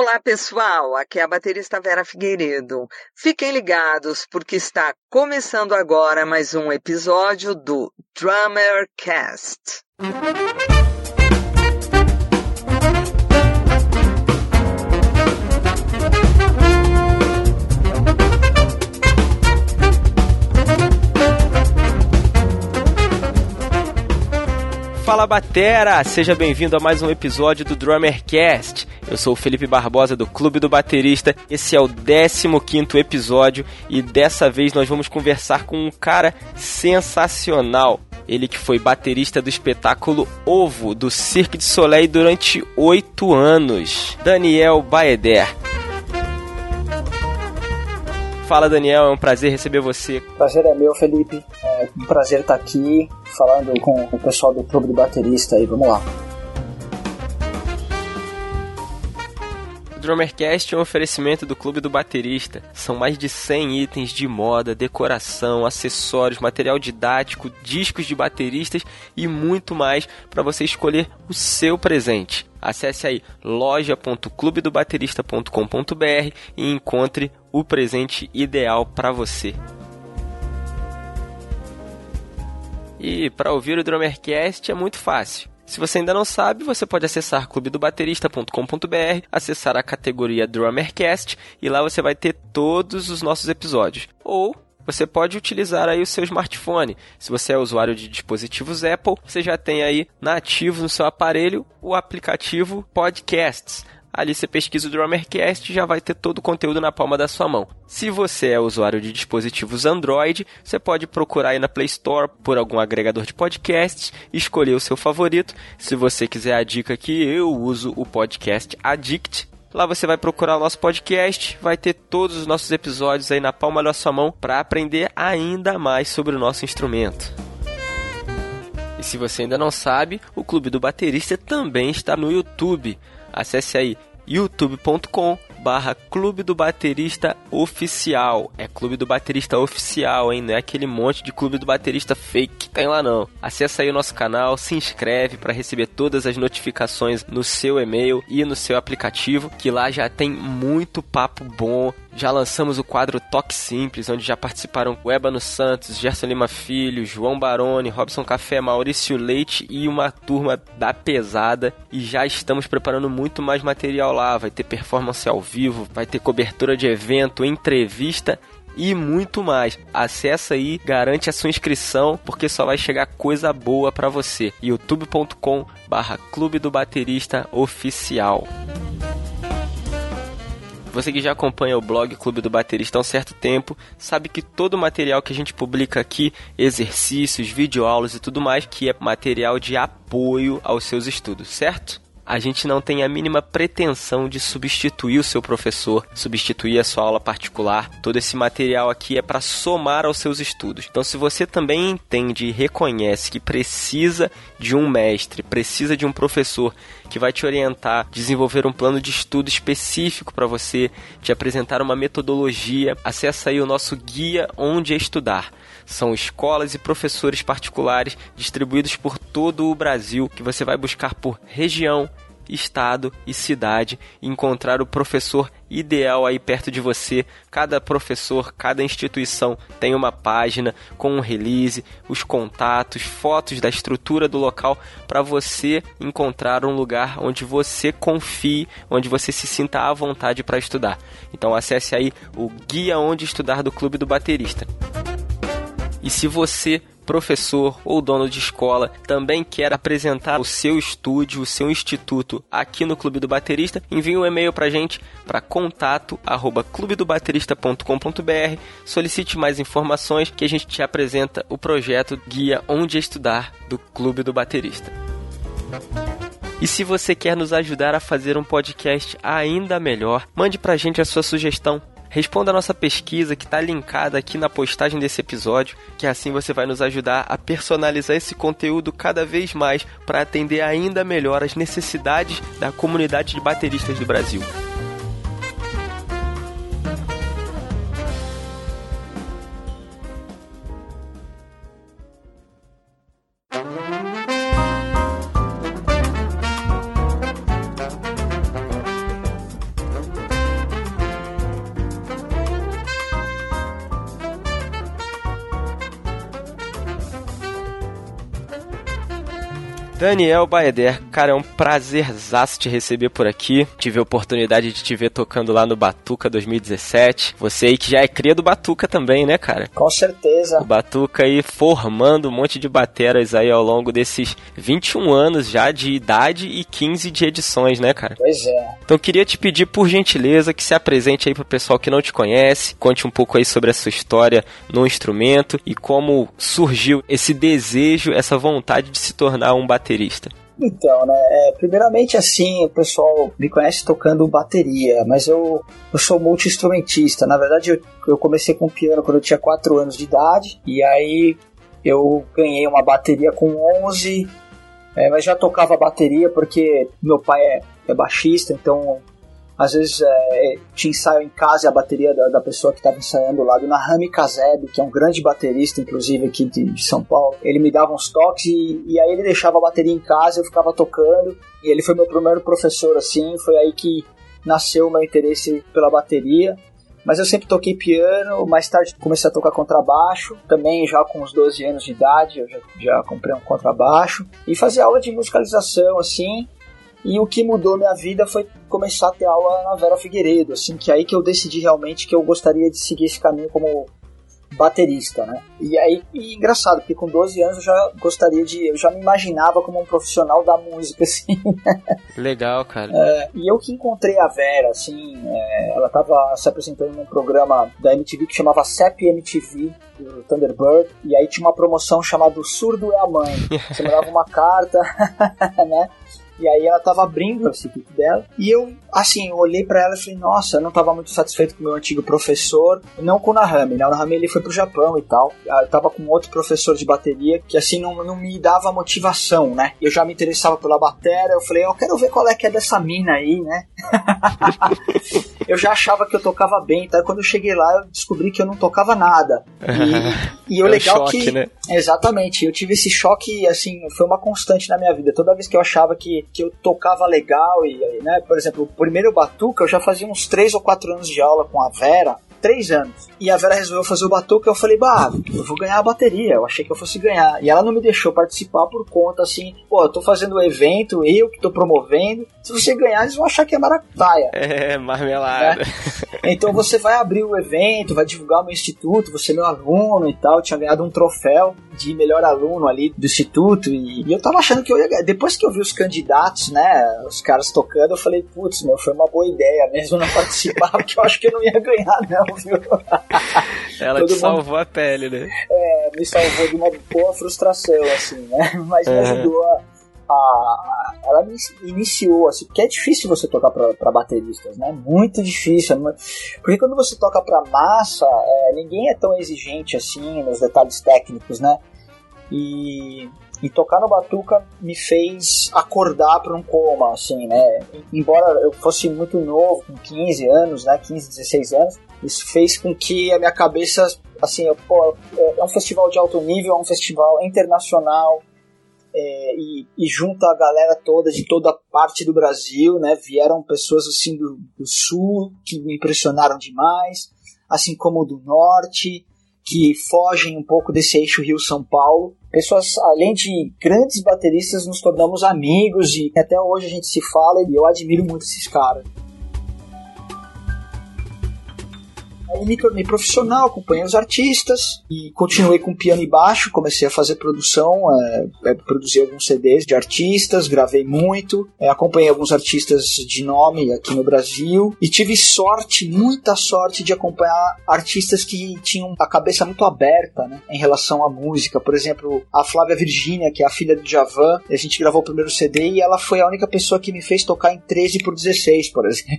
Olá, pessoal. Aqui é a baterista Vera Figueiredo. Fiquem ligados porque está começando agora mais um episódio do Drummer Cast. Fala Batera! Seja bem-vindo a mais um episódio do Drummercast. Eu sou o Felipe Barbosa do Clube do Baterista. Esse é o 15 episódio e dessa vez nós vamos conversar com um cara sensacional. Ele que foi baterista do espetáculo Ovo do Cirque de Soleil durante oito anos. Daniel Baeder. Fala Daniel, é um prazer receber você. Prazer é meu, Felipe. É um prazer estar aqui falando com o pessoal do Clube do Baterista aí. Vamos lá. Drummercast é um oferecimento do Clube do Baterista. São mais de 100 itens de moda, decoração, acessórios, material didático, discos de bateristas e muito mais para você escolher o seu presente. Acesse aí loja.clubedobaterista.com.br e encontre o presente ideal para você. E para ouvir o Drummercast é muito fácil. Se você ainda não sabe, você pode acessar clubedobaterista.com.br, acessar a categoria Drummercast e lá você vai ter todos os nossos episódios. Ou você pode utilizar aí o seu smartphone. Se você é usuário de dispositivos Apple, você já tem aí nativo no seu aparelho o aplicativo Podcasts. Ali você pesquisa o Drummercast e já vai ter todo o conteúdo na palma da sua mão. Se você é usuário de dispositivos Android, você pode procurar aí na Play Store por algum agregador de podcasts, escolher o seu favorito. Se você quiser a dica aqui, eu uso o podcast Addict. Lá você vai procurar o nosso podcast, vai ter todos os nossos episódios aí na palma da sua mão para aprender ainda mais sobre o nosso instrumento. E se você ainda não sabe, o Clube do Baterista também está no YouTube. Acesse aí youtube.com barra Clube do Baterista Oficial. É Clube do Baterista Oficial, hein? Não é aquele monte de Clube do Baterista fake que tem lá não. Acesse aí o nosso canal, se inscreve para receber todas as notificações no seu e-mail e no seu aplicativo, que lá já tem muito papo bom, já lançamos o quadro Toque Simples, onde já participaram o Ébano Santos, Gerson Lima Filho, João Baroni, Robson Café, Maurício Leite e uma turma da pesada. E já estamos preparando muito mais material lá. Vai ter performance ao vivo, vai ter cobertura de evento, entrevista e muito mais. Acesse aí, garante a sua inscrição, porque só vai chegar coisa boa para você. youtube.com barra Clube do Baterista Oficial. Você que já acompanha o blog Clube do Baterista há um certo tempo, sabe que todo o material que a gente publica aqui, exercícios, videoaulas e tudo mais, que é material de apoio aos seus estudos, certo? A gente não tem a mínima pretensão de substituir o seu professor, substituir a sua aula particular. Todo esse material aqui é para somar aos seus estudos. Então, se você também entende e reconhece que precisa de um mestre, precisa de um professor que vai te orientar, desenvolver um plano de estudo específico para você, te apresentar uma metodologia, acessa aí o nosso guia Onde Estudar. São escolas e professores particulares distribuídos por todo o Brasil que você vai buscar por região, estado e cidade e encontrar o professor ideal aí perto de você. Cada professor, cada instituição tem uma página com um release, os contatos, fotos da estrutura do local para você encontrar um lugar onde você confie, onde você se sinta à vontade para estudar. Então acesse aí o Guia Onde Estudar do Clube do Baterista. E se você professor ou dono de escola também quer apresentar o seu estúdio, o seu instituto aqui no Clube do Baterista, envie um e-mail para gente para contato arroba clubedobaterista.com.br, solicite mais informações que a gente te apresenta o projeto Guia Onde Estudar do Clube do Baterista. E se você quer nos ajudar a fazer um podcast ainda melhor, mande para a gente a sua sugestão Responda a nossa pesquisa que está linkada aqui na postagem desse episódio, que assim você vai nos ajudar a personalizar esse conteúdo cada vez mais para atender ainda melhor as necessidades da comunidade de bateristas do Brasil. Daniel Baeder, cara, é um prazerzaço te receber por aqui. Tive a oportunidade de te ver tocando lá no Batuca 2017. Você aí que já é cria do Batuca também, né, cara? Com certeza. O Batuca aí formando um monte de bateras aí ao longo desses 21 anos já de idade e 15 de edições, né, cara? Pois é. Então queria te pedir por gentileza que se apresente aí pro pessoal que não te conhece, conte um pouco aí sobre a sua história no instrumento e como surgiu esse desejo, essa vontade de se tornar um baterista baterista? Então, né, é, primeiramente assim, o pessoal me conhece tocando bateria, mas eu, eu sou multi-instrumentista. Na verdade, eu, eu comecei com piano quando eu tinha 4 anos de idade, e aí eu ganhei uma bateria com 11, é, mas já tocava bateria porque meu pai é, é baixista, então às vezes é, tinha ensaio em casa e a bateria da, da pessoa que estava ensaiando lá, do Nahami Kazeb, que é um grande baterista, inclusive aqui de, de São Paulo, ele me dava uns toques e, e, aí ele deixava a bateria em casa, eu ficava tocando, e ele foi meu primeiro professor, assim, foi aí que nasceu o meu interesse pela bateria. Mas eu sempre toquei piano, mais tarde comecei a tocar contrabaixo, também já com uns 12 anos de idade, eu já, já comprei um contrabaixo, e fazia aula de musicalização, assim, e o que mudou minha vida foi começar a ter aula na Vera Figueiredo, assim, que é aí que eu decidi realmente que eu gostaria de seguir esse caminho como baterista, né? E aí, e engraçado, porque com 12 anos eu já gostaria de. Eu já me imaginava como um profissional da música, assim. Legal, cara. É, e eu que encontrei a Vera, assim, é, ela tava se apresentando num programa da MTV que chamava CEP MTV, do Thunderbird, e aí tinha uma promoção chamada Surdo é a Mãe. Você mandava uma carta, né? E aí ela tava abrindo esse equipe dela. E eu, assim, eu olhei para ela e falei, nossa, eu não tava muito satisfeito com o meu antigo professor. Não com o Nahami, né? O Nahami ele foi pro Japão e tal. Eu tava com outro professor de bateria que, assim, não, não me dava motivação, né? Eu já me interessava pela bateria. Eu falei, eu quero ver qual é que é dessa mina aí, né? eu já achava que eu tocava bem, tá? Quando eu cheguei lá, eu descobri que eu não tocava nada. E, e o é legal choque, que. Né? Exatamente, eu tive esse choque, assim, foi uma constante na minha vida. Toda vez que eu achava que que eu tocava legal e, né, por exemplo, o primeiro batuca eu já fazia uns 3 ou 4 anos de aula com a Vera, 3 anos. E a Vera resolveu fazer o batuca, eu falei, bah, eu vou ganhar a bateria, eu achei que eu fosse ganhar. E ela não me deixou participar por conta, assim, pô, eu tô fazendo o evento, eu que tô promovendo, se você ganhar, eles vão achar que é maracutaia. É, marmelada. Né? Então você vai abrir o evento, vai divulgar o meu instituto, você é meu aluno e tal, eu tinha ganhado um troféu de melhor aluno ali do instituto e, e eu tava achando que eu ia ganhar. Depois que eu vi os candidatos, né, os caras tocando, eu falei, putz, meu, foi uma boa ideia mesmo não participar, porque eu acho que eu não ia ganhar não, Ela Todo te mundo... salvou a pele, né? É, me salvou de uma boa frustração, assim, né? Mas me ajudou a, a, ela me iniciou assim, porque é difícil você tocar para bateristas, né? Muito difícil, é porque quando você toca para massa, é, ninguém é tão exigente assim nos detalhes técnicos, né? E, e tocar no batuca me fez acordar para um coma, assim, né? Embora eu fosse muito novo, com 15 anos, né? 15, 16 anos, isso fez com que a minha cabeça, assim, eu, pô, é um festival de alto nível, é um festival internacional, é, e, e junta a galera toda de toda parte do Brasil, né? Vieram pessoas assim do, do sul que me impressionaram demais, assim como do norte, que fogem um pouco desse eixo Rio-São Paulo. Pessoas, além de grandes bateristas, nos tornamos amigos e até hoje a gente se fala e eu admiro muito esses caras. Aí me tornei profissional, acompanhei os artistas e continuei com piano e baixo. Comecei a fazer produção, é, é, produzi alguns CDs de artistas, gravei muito, é, acompanhei alguns artistas de nome aqui no Brasil e tive sorte, muita sorte de acompanhar artistas que tinham a cabeça muito aberta né, em relação à música. Por exemplo, a Flávia Virgínia, que é a filha do Javan, a gente gravou o primeiro CD e ela foi a única pessoa que me fez tocar em 13 por 16, por exemplo.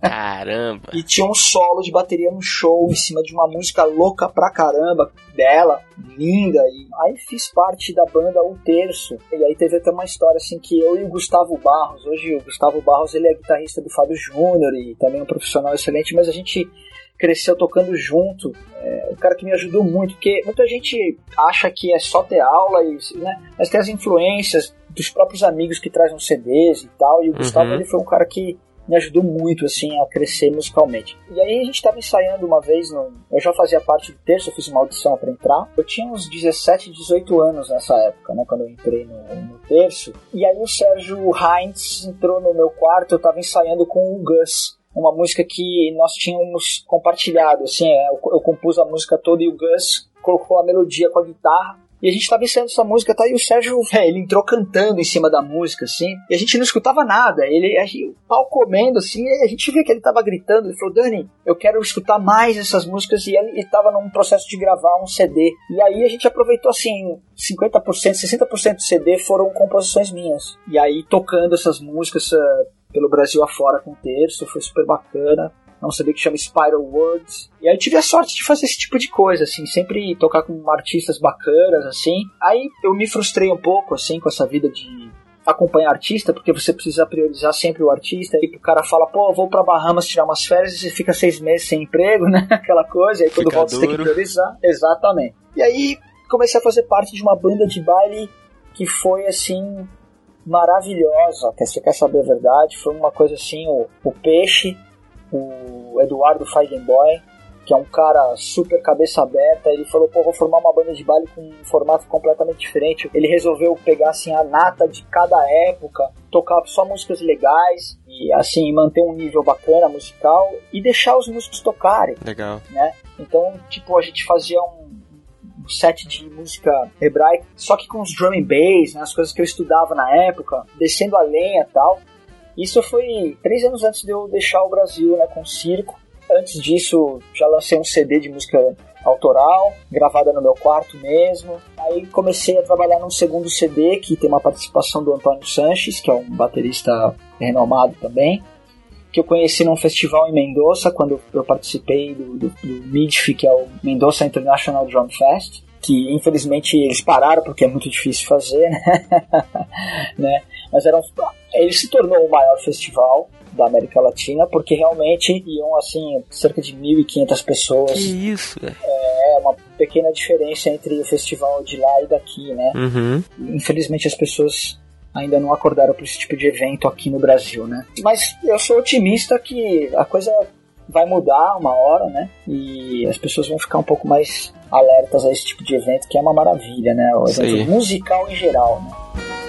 Caramba! e tinha um solo de bateria no show em cima de uma música louca pra caramba dela, linda, e aí fiz parte da banda O Terço. E aí teve até uma história assim que eu e o Gustavo Barros, hoje o Gustavo Barros ele é guitarrista do Fábio Júnior e também um profissional excelente, mas a gente cresceu tocando junto. É um cara que me ajudou muito, porque muita gente acha que é só ter aula, e, né? mas tem as influências dos próprios amigos que trazem CDs e tal. E o uhum. Gustavo ele foi um cara que me ajudou muito assim a crescer musicalmente. E aí a gente estava ensaiando uma vez, no, eu já fazia parte do terço, eu fiz uma audição para entrar. Eu tinha uns 17, 18 anos nessa época, né, quando eu entrei no, no terço. E aí o Sérgio Heinz entrou no meu quarto, eu estava ensaiando com o Gus uma música que nós tínhamos compartilhado, assim, é, eu, eu compus a música toda e o Gus colocou a melodia com a guitarra e a gente tava ensaiando essa música, tá? E o Sérgio, ele entrou cantando em cima da música, assim. E a gente não escutava nada. Ele, a o pau comendo, assim. E a gente via que ele tava gritando. Ele falou, Dani, eu quero escutar mais essas músicas. E ele, ele tava num processo de gravar um CD. E aí a gente aproveitou, assim, 50%, 60% do CD foram composições minhas. E aí tocando essas músicas. Uh, pelo Brasil afora com o terço, foi super bacana não sabia que chama Spiral Words. E aí tive a sorte de fazer esse tipo de coisa, assim, sempre tocar com artistas bacanas, assim. Aí eu me frustrei um pouco, assim, com essa vida de acompanhar artista, porque você precisa priorizar sempre o artista, e o cara fala, pô, vou pra Bahamas tirar umas férias e você fica seis meses sem emprego, né? Aquela coisa, aí quando volta você tem que priorizar. Exatamente. E aí comecei a fazer parte de uma banda de baile que foi assim maravilhosa. Você quer saber a verdade? Foi uma coisa assim, o, o peixe o Eduardo Feigenboy, que é um cara super cabeça aberta, ele falou, pô, vou formar uma banda de baile com um formato completamente diferente. Ele resolveu pegar, assim, a nata de cada época, tocar só músicas legais e, assim, manter um nível bacana musical e deixar os músicos tocarem. Legal. Né? Então, tipo, a gente fazia um, set de música hebraica, só que com os drum and bass, né, as coisas que eu estudava na época, descendo a lenha e tal. Isso foi três anos antes de eu deixar o Brasil, né, com o circo. Antes disso, já lancei um CD de música autoral, gravada no meu quarto mesmo. Aí comecei a trabalhar num segundo CD que tem uma participação do Antônio Sanches, que é um baterista renomado também, que eu conheci num festival em Mendoza, quando eu participei do, do, do MIDF, que é o Mendoza International Drum Fest, que infelizmente eles pararam porque é muito difícil fazer, né? né? Mas era um, ele se tornou o maior festival da América Latina porque realmente iam assim cerca de 1.500 pessoas. Que isso? É uma pequena diferença entre o festival de lá e daqui, né? Uhum. Infelizmente as pessoas ainda não acordaram para esse tipo de evento aqui no Brasil, né? Mas eu sou otimista que a coisa vai mudar uma hora, né? E as pessoas vão ficar um pouco mais alertas a esse tipo de evento, que é uma maravilha, né? O evento musical em geral, né?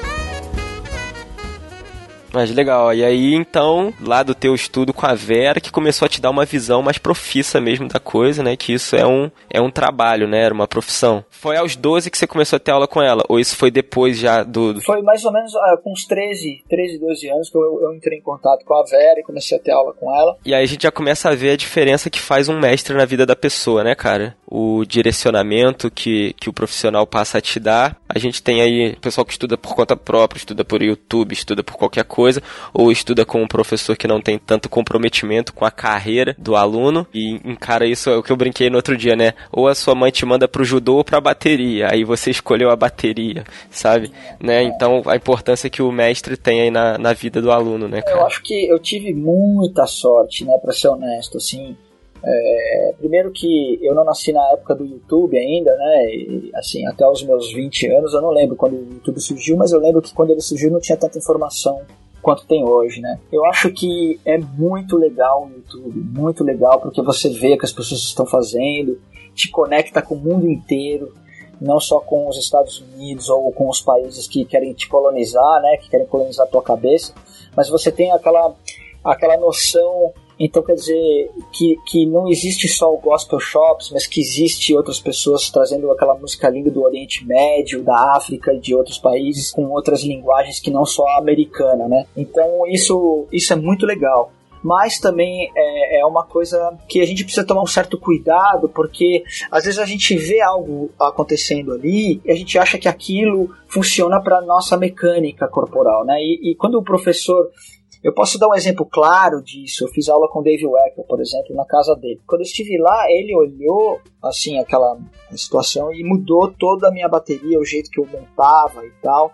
Mas legal, e aí então, lá do teu estudo com a Vera, que começou a te dar uma visão mais profissa mesmo da coisa, né? Que isso é um, é um trabalho, né? Era uma profissão. Foi aos 12 que você começou a ter aula com ela? Ou isso foi depois já do. Foi mais ou menos ah, com uns 13, 13, 12 anos que eu, eu entrei em contato com a Vera e comecei a ter aula com ela. E aí a gente já começa a ver a diferença que faz um mestre na vida da pessoa, né, cara? O direcionamento que, que o profissional passa a te dar. A gente tem aí pessoal que estuda por conta própria, estuda por YouTube, estuda por qualquer coisa ou estuda com um professor que não tem tanto comprometimento com a carreira do aluno e encara isso, é o que eu brinquei no outro dia, né? Ou a sua mãe te manda pro judô ou pra bateria, aí você escolheu a bateria, sabe? Né? Então a importância que o mestre tem aí na, na vida do aluno, né, cara? Eu acho que eu tive muita sorte, né, pra ser honesto, assim. É, primeiro que eu não nasci na época do YouTube ainda, né? E, assim, até os meus 20 anos, eu não lembro quando o YouTube surgiu, mas eu lembro que quando ele surgiu não tinha tanta informação quanto tem hoje, né? Eu acho que é muito legal o YouTube, muito legal porque você vê o que as pessoas estão fazendo, te conecta com o mundo inteiro, não só com os Estados Unidos ou com os países que querem te colonizar, né? Que querem colonizar a tua cabeça, mas você tem aquela aquela noção então quer dizer que, que não existe só o gospel shops, mas que existe outras pessoas trazendo aquela música linda do Oriente Médio, da África e de outros países com outras linguagens que não só a americana, né? Então isso, isso é muito legal mas também é, é, uma coisa que a gente precisa tomar um certo cuidado, porque às vezes a gente vê algo acontecendo ali e a gente acha que aquilo funciona para nossa mecânica corporal, né? E, e, quando o professor eu posso dar um exemplo claro disso. Eu fiz aula com o Dave Wecker, por exemplo, na casa dele. Quando eu estive lá, ele olhou assim aquela situação e mudou toda a minha bateria, o jeito que eu montava e tal.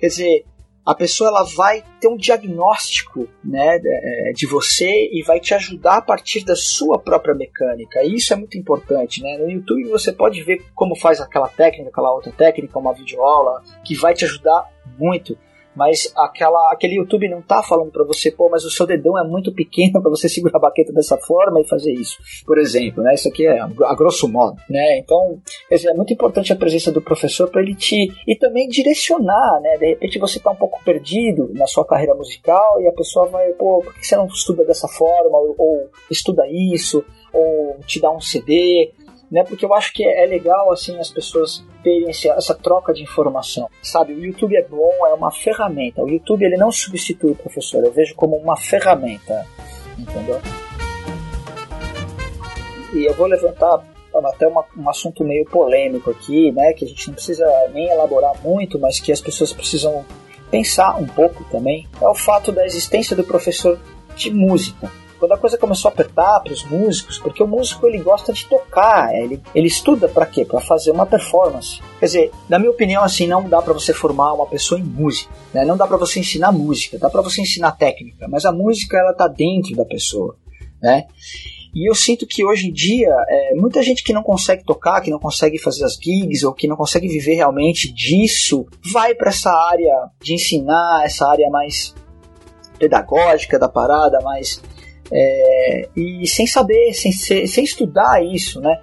Quer dizer, a pessoa ela vai ter um diagnóstico né, é, de você e vai te ajudar a partir da sua própria mecânica. E isso é muito importante. Né? No YouTube você pode ver como faz aquela técnica, aquela outra técnica, uma videoaula, que vai te ajudar muito mas aquela, aquele YouTube não tá falando para você, pô, mas o seu dedão é muito pequeno para você segurar a baqueta dessa forma e fazer isso, por exemplo, né? Isso aqui é a grosso modo, né? Então, é muito importante a presença do professor para ele te e também direcionar, né? De repente você tá um pouco perdido na sua carreira musical e a pessoa vai, pô, por que você não estuda dessa forma ou, ou estuda isso ou te dá um CD, né? Porque eu acho que é legal assim as pessoas terem essa troca de informação, sabe? O YouTube é bom, é uma ferramenta. O YouTube ele não substitui o professor, eu vejo como uma ferramenta, entendeu? E eu vou levantar até uma, um assunto meio polêmico aqui, né? Que a gente não precisa nem elaborar muito, mas que as pessoas precisam pensar um pouco também. É o fato da existência do professor de música quando a coisa começou a apertar para os músicos, porque o músico ele gosta de tocar, ele, ele estuda para quê? Para fazer uma performance. Quer dizer, na minha opinião, assim, não dá para você formar uma pessoa em música, né? não dá para você ensinar música, dá para você ensinar técnica, mas a música ela tá dentro da pessoa, né? E eu sinto que hoje em dia, é, muita gente que não consegue tocar, que não consegue fazer as gigs, ou que não consegue viver realmente disso, vai para essa área de ensinar, essa área mais pedagógica da parada, mais é, e sem saber, sem, sem estudar isso, né?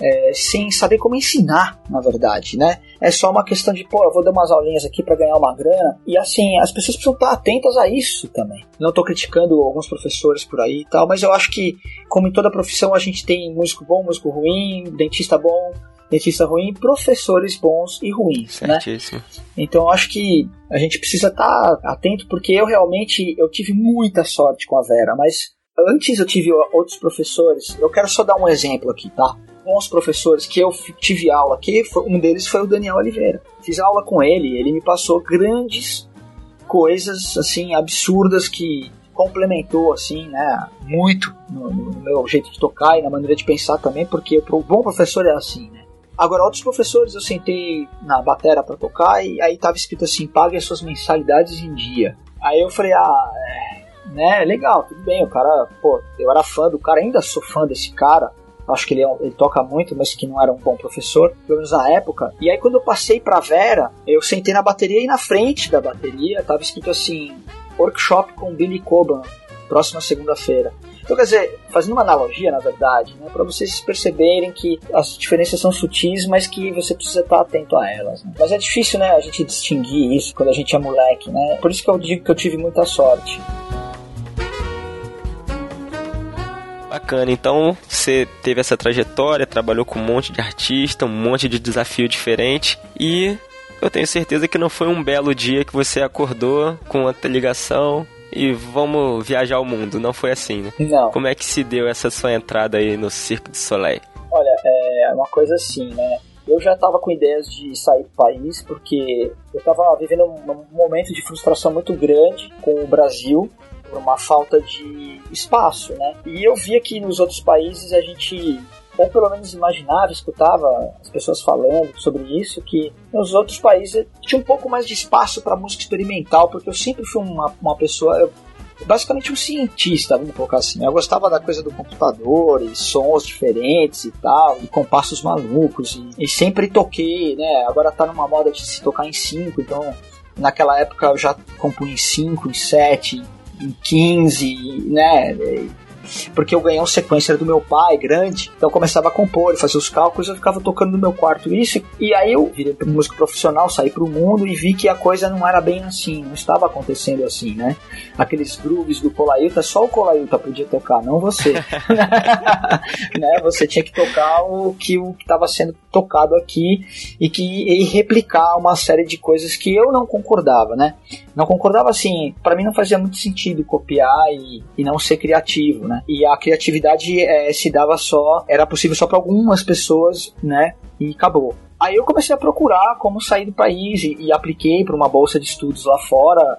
É, sem saber como ensinar, na verdade, né? É só uma questão de, pô, eu vou dar umas aulinhas aqui para ganhar uma grana. E assim, as pessoas precisam estar atentas a isso também. Não estou criticando alguns professores por aí e tal, mas eu acho que, como em toda profissão, a gente tem músico bom, músico ruim, dentista bom, dentista ruim, professores bons e ruins, né? Certíssimo. né? Então eu acho que a gente precisa estar atento porque eu realmente eu tive muita sorte com a Vera, mas Antes eu tive outros professores, eu quero só dar um exemplo aqui, tá? Bons professores que eu tive aula aqui, um deles foi o Daniel Oliveira. Fiz aula com ele, ele me passou grandes coisas, assim, absurdas que complementou, assim, né, muito no, no meu jeito de tocar e na maneira de pensar também, porque o bom professor é assim, né? Agora, outros professores eu sentei na batera para tocar e aí tava escrito assim: pague as suas mensalidades em dia. Aí eu falei: ah, é, né, legal, tudo bem, o cara, pô, eu era fã do cara, ainda sou fã desse cara, acho que ele, é, ele toca muito, mas que não era um bom professor, pelo menos na época. E aí quando eu passei pra Vera, eu sentei na bateria e na frente da bateria tava escrito assim, workshop com Billy Coban, próxima segunda-feira. Então, quer dizer, fazendo uma analogia, na verdade, né, para vocês perceberem que as diferenças são sutis, mas que você precisa estar atento a elas. Né? Mas é difícil, né, a gente distinguir isso quando a gente é moleque, né? Por isso que eu digo que eu tive muita sorte. Bacana, então você teve essa trajetória, trabalhou com um monte de artista, um monte de desafio diferente e eu tenho certeza que não foi um belo dia que você acordou com a ligação e vamos viajar ao mundo. Não foi assim, né? Não. Como é que se deu essa sua entrada aí no Circo de Soleil? Olha, é uma coisa assim, né? Eu já estava com ideias de sair do país porque eu estava vivendo um momento de frustração muito grande com o Brasil por uma falta de espaço, né? E eu via que nos outros países a gente ou pelo menos imaginava, escutava as pessoas falando sobre isso, que nos outros países tinha um pouco mais de espaço para música experimental, porque eu sempre fui uma, uma pessoa, eu, basicamente um cientista, vamos colocar assim. Eu gostava da coisa do computador e sons diferentes e tal, e compassos malucos, e, e sempre toquei, né? Agora tá numa moda de se tocar em cinco, então naquela época eu já compunha em cinco, em sete, em 15, né? Porque eu ganhei um sequencer do meu pai grande, então eu começava a compor, fazer os cálculos, eu ficava tocando no meu quarto isso, e aí eu virei músico profissional, saí pro mundo e vi que a coisa não era bem assim, não estava acontecendo assim, né? Aqueles grooves do Colailta, só o Colailta podia tocar, não você. né? Você tinha que tocar o que o estava sendo tocado aqui e que e replicar uma série de coisas que eu não concordava, né? Não concordava assim, para mim não fazia muito sentido copiar e, e não ser criativo, né? E a criatividade é, se dava só, era possível só para algumas pessoas, né? E acabou. Aí eu comecei a procurar como sair do país e, e apliquei para uma bolsa de estudos lá fora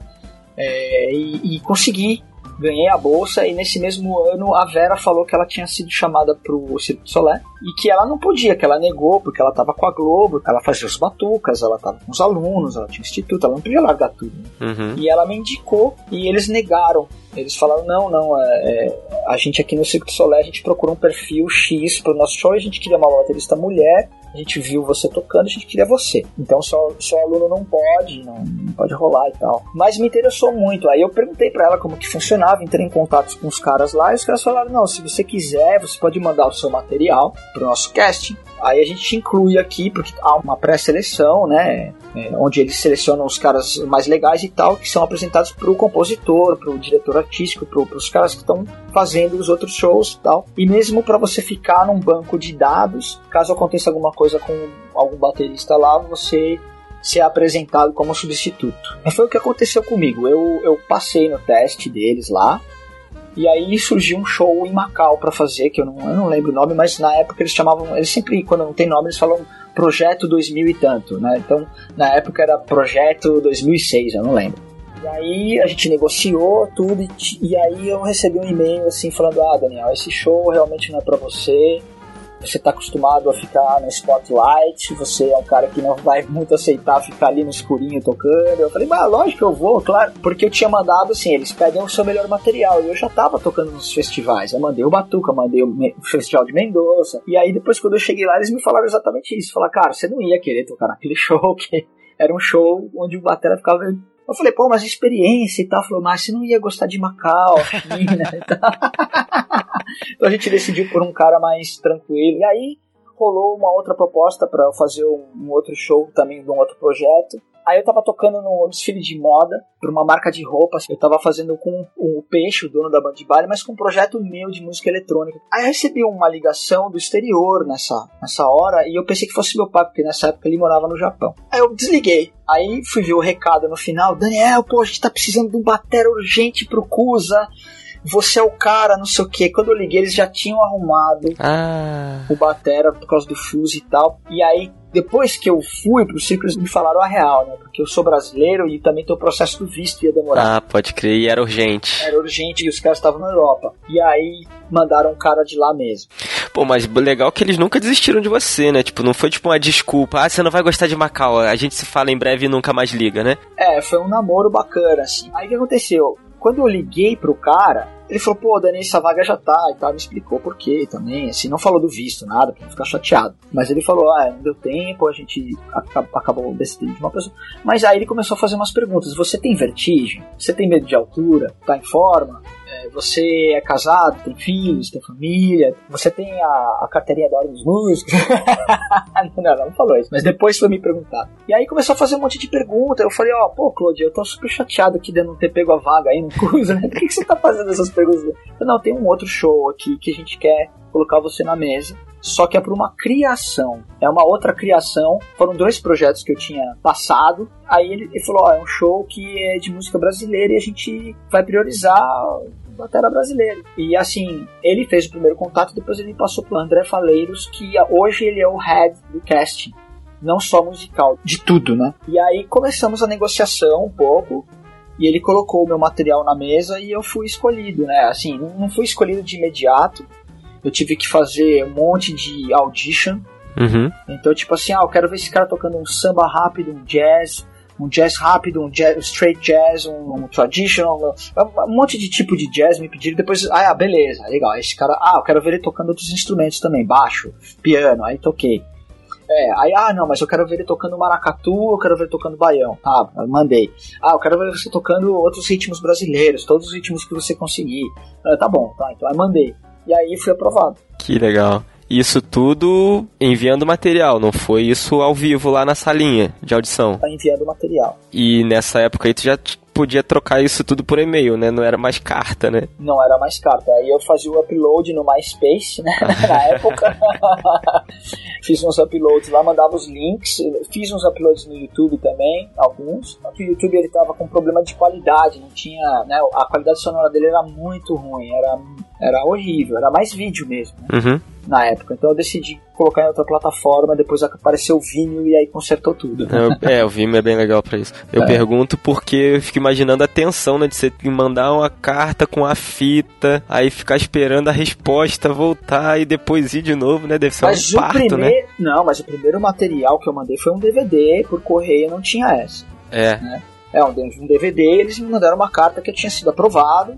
é, e, e consegui ganhei a bolsa e nesse mesmo ano a Vera falou que ela tinha sido chamada pro Circo de Solé e que ela não podia, que ela negou porque ela estava com a Globo, que ela fazia os batucas, ela estava com os alunos, ela tinha instituto, ela não podia largar tudo. Né? Uhum. E ela me indicou e eles negaram Eles falaram, não, não, é, é, a gente aqui no Circo Solé, a gente procurou um perfil X pro nosso show, a gente queria uma baterista mulher, a gente viu você tocando, a gente queria você. Então só, só aluno não pode, não, não, pode rolar e tal. Mas me interessou muito. Aí eu perguntei para ela como que funcionava, entrei em contato com os caras lá e os caras falaram: não, se você quiser, você pode mandar o seu material pro nosso casting. Aí a gente inclui aqui, porque há uma pré-seleção, né? É, onde eles selecionam os caras mais legais e tal, que são apresentados pro compositor, pro diretor artístico, pro, pros caras que estão fazendo os outros shows e tal. E mesmo para você ficar num banco de dados, caso aconteça alguma coisa com algum baterista lá, você ser apresentado como substituto. E foi o que aconteceu comigo. Eu, eu passei no teste deles lá, e aí surgiu um show em Macau para fazer, que eu não, eu não lembro o nome, mas na época eles chamavam, eles sempre, quando não tem nome, eles falam Projeto 2000 e tanto, né? Então, na época era Projeto 2006, eu não lembro. E aí a gente negociou tudo e, e aí eu recebi um e-mail assim falando: "Ah, Daniel, esse show realmente não é para você você está acostumado a ficar no spotlight, você é um cara que não vai muito aceitar ficar ali no escurinho tocando. Eu falei, mas lógico que eu vou, claro, porque eu tinha mandado assim, eles pedem o seu melhor material e eu já estava tocando nos festivais. Eu mandei o Batuca, mandei o Festival de Mendoza. E aí depois quando eu cheguei lá, eles me falaram exatamente isso. Falaram, cara, você não ia querer tocar naquele show, que era um show onde o batera ficava eu falei, pô, mas experiência e tal. Falou, mas você não ia gostar de Macau, China e tal. então a gente decidiu por um cara mais tranquilo. E aí rolou uma outra proposta para fazer um, outro show também de um outro projeto. Aí eu tava tocando no desfile de moda para uma marca de roupas. Eu tava fazendo com o Peixe, o dono da banda de baile, mas com um projeto meu de música eletrônica. Aí eu recebi uma ligação do exterior nessa, nessa hora e eu pensei que fosse meu pai, porque nessa época ele morava no Japão. Aí eu desliguei. Aí fui ver o recado no final: Daniel, pô, a gente tá precisando de um batera urgente pro Cusa você é o cara, não sei o que. Quando eu liguei, eles já tinham arrumado ah. o Batera por causa do Fuse e tal. E aí, depois que eu fui pro ciclo, eles me falaram a real, né? Porque eu sou brasileiro e também tem o processo do visto ia demorar. Ah, pode crer, e era urgente. Era urgente e os caras estavam na Europa. E aí mandaram um cara de lá mesmo. Pô, mas legal que eles nunca desistiram de você, né? Tipo, não foi tipo uma desculpa. Ah, você não vai gostar de Macau, a gente se fala em breve e nunca mais liga, né? É, foi um namoro bacana, assim. Aí o que aconteceu? Quando eu liguei pro cara, ele falou, pô, Dani, essa vaga já tá e tal, me explicou por quê também, assim, não falou do visto, nada, pra não ficar chateado. Mas ele falou, ah, não deu tempo, a gente acabou decidindo de uma pessoa. Mas aí ele começou a fazer umas perguntas, você tem vertigem? Você tem medo de altura? Tá em forma? É, você é casado, tem filhos, tem família, você tem a, a carteirinha da ordem dos músicos. não, não, não falou isso, mas depois foi me perguntar. E aí começou a fazer um monte de perguntas. Eu falei, ó, oh, pô, Claude, eu tô super chateado aqui de não ter pego a vaga aí no curso, né? Por que, que você tá fazendo essas perguntas? Não, tem um outro show aqui que a gente quer colocar você na mesa só que é para uma criação. É uma outra criação. Foram dois projetos que eu tinha passado. Aí ele, ele falou: Ó, é um show que é de música brasileira e a gente vai priorizar batera brasileira. E assim, ele fez o primeiro contato, depois ele passou pro André Faleiros, que hoje ele é o head do casting. Não só musical, de tudo, né? E aí começamos a negociação um pouco. E ele colocou o meu material na mesa e eu fui escolhido, né? Assim, não fui escolhido de imediato. Eu tive que fazer um monte de audition. Uhum. Então, tipo assim, ah, eu quero ver esse cara tocando um samba rápido, um jazz, um jazz rápido, um jazz, straight jazz, um, um traditional, um, um, monte de tipo de jazz me pediram. Depois, ah, beleza, legal. Esse cara, ah, eu quero ver ele tocando outros instrumentos também, baixo, piano, aí toquei. É, aí, ah, não, mas eu quero ver ele tocando maracatu, eu quero ver ele tocando baião. Tá, mandei. Ah, eu quero ver você tocando outros ritmos brasileiros, todos os ritmos que você conseguir. Ah, tá bom, tá, então aí mandei. E aí fui aprovado. Que legal. Isso tudo enviando material, não foi isso ao vivo lá na salinha de audição? Tá enviando material. E nessa época aí tu já podia trocar isso tudo por e-mail, né? Não era mais carta, né? Não era mais carta. Aí eu fazia o upload no MySpace, né? Na época. fiz uns uploads lá, mandava os links. Fiz uns uploads no YouTube também, alguns. Só que o YouTube ele tava com problema de qualidade, não tinha, né? A qualidade sonora dele era muito ruim, era, era horrível, era mais vídeo mesmo. Né? Uhum na época. Então eu decidi colocar em outra plataforma, depois apareceu o Vimeo e aí consertou tudo. É, é o Vimeo é bem legal para isso. Eu é. pergunto porque eu fico imaginando a tensão, né, de você mandar uma carta com a fita, aí ficar esperando a resposta voltar e depois ir de novo, né? Deve ser mas um parto, né? Não, mas o primeiro material que eu mandei foi um DVD por correio, não tinha essa. É. Né? É, um DVD, eles me mandaram uma carta que tinha sido aprovado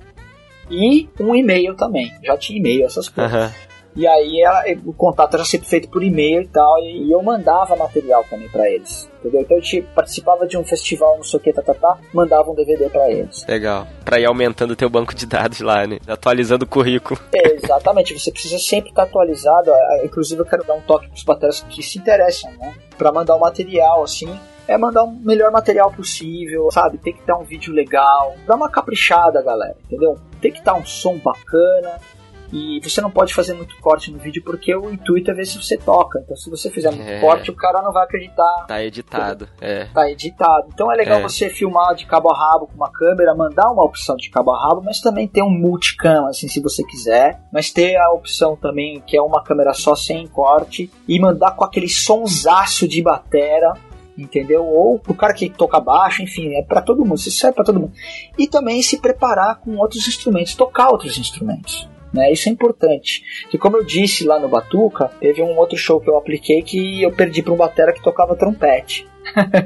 E um e-mail também. Já tinha e-mail, essas coisas. Uhum. E aí ela, o contato era sempre feito por e-mail e tal, e, eu mandava material também para eles. Entendeu? Então a gente participava de um festival, não sei o que, tá, tá, tá, mandava um DVD para eles. Legal. Pra ir aumentando o teu banco de dados lá, né? Atualizando o currículo. É, exatamente. Você precisa sempre estar atualizado. Inclusive eu quero dar um toque pros bateras que se interessam, né? Pra mandar o material, assim, é mandar o melhor material possível, sabe? Tem que dar um vídeo legal, dá uma caprichada, galera, entendeu? Tem que dar um som bacana, e você não pode fazer muito corte no vídeo porque o intuito é ver se você toca. Então, se você fizer muito é. corte, o cara não vai acreditar. Tá editado, é. Tá editado. Então é legal é. você filmar de cabo a rabo com uma câmera, mandar uma opção de cabo a rabo, mas também ter um multicam, assim, se você quiser. Mas ter a opção também que é uma câmera só sem corte e mandar com aquele sonsaço de batera entendeu? Ou pro cara que toca baixo, enfim, é para todo mundo, isso serve para todo mundo. E também se preparar com outros instrumentos, tocar outros instrumentos. Né? Isso é importante. Que como eu disse lá no Batuca, teve um outro show que eu apliquei que eu perdi para um batera que tocava trompete.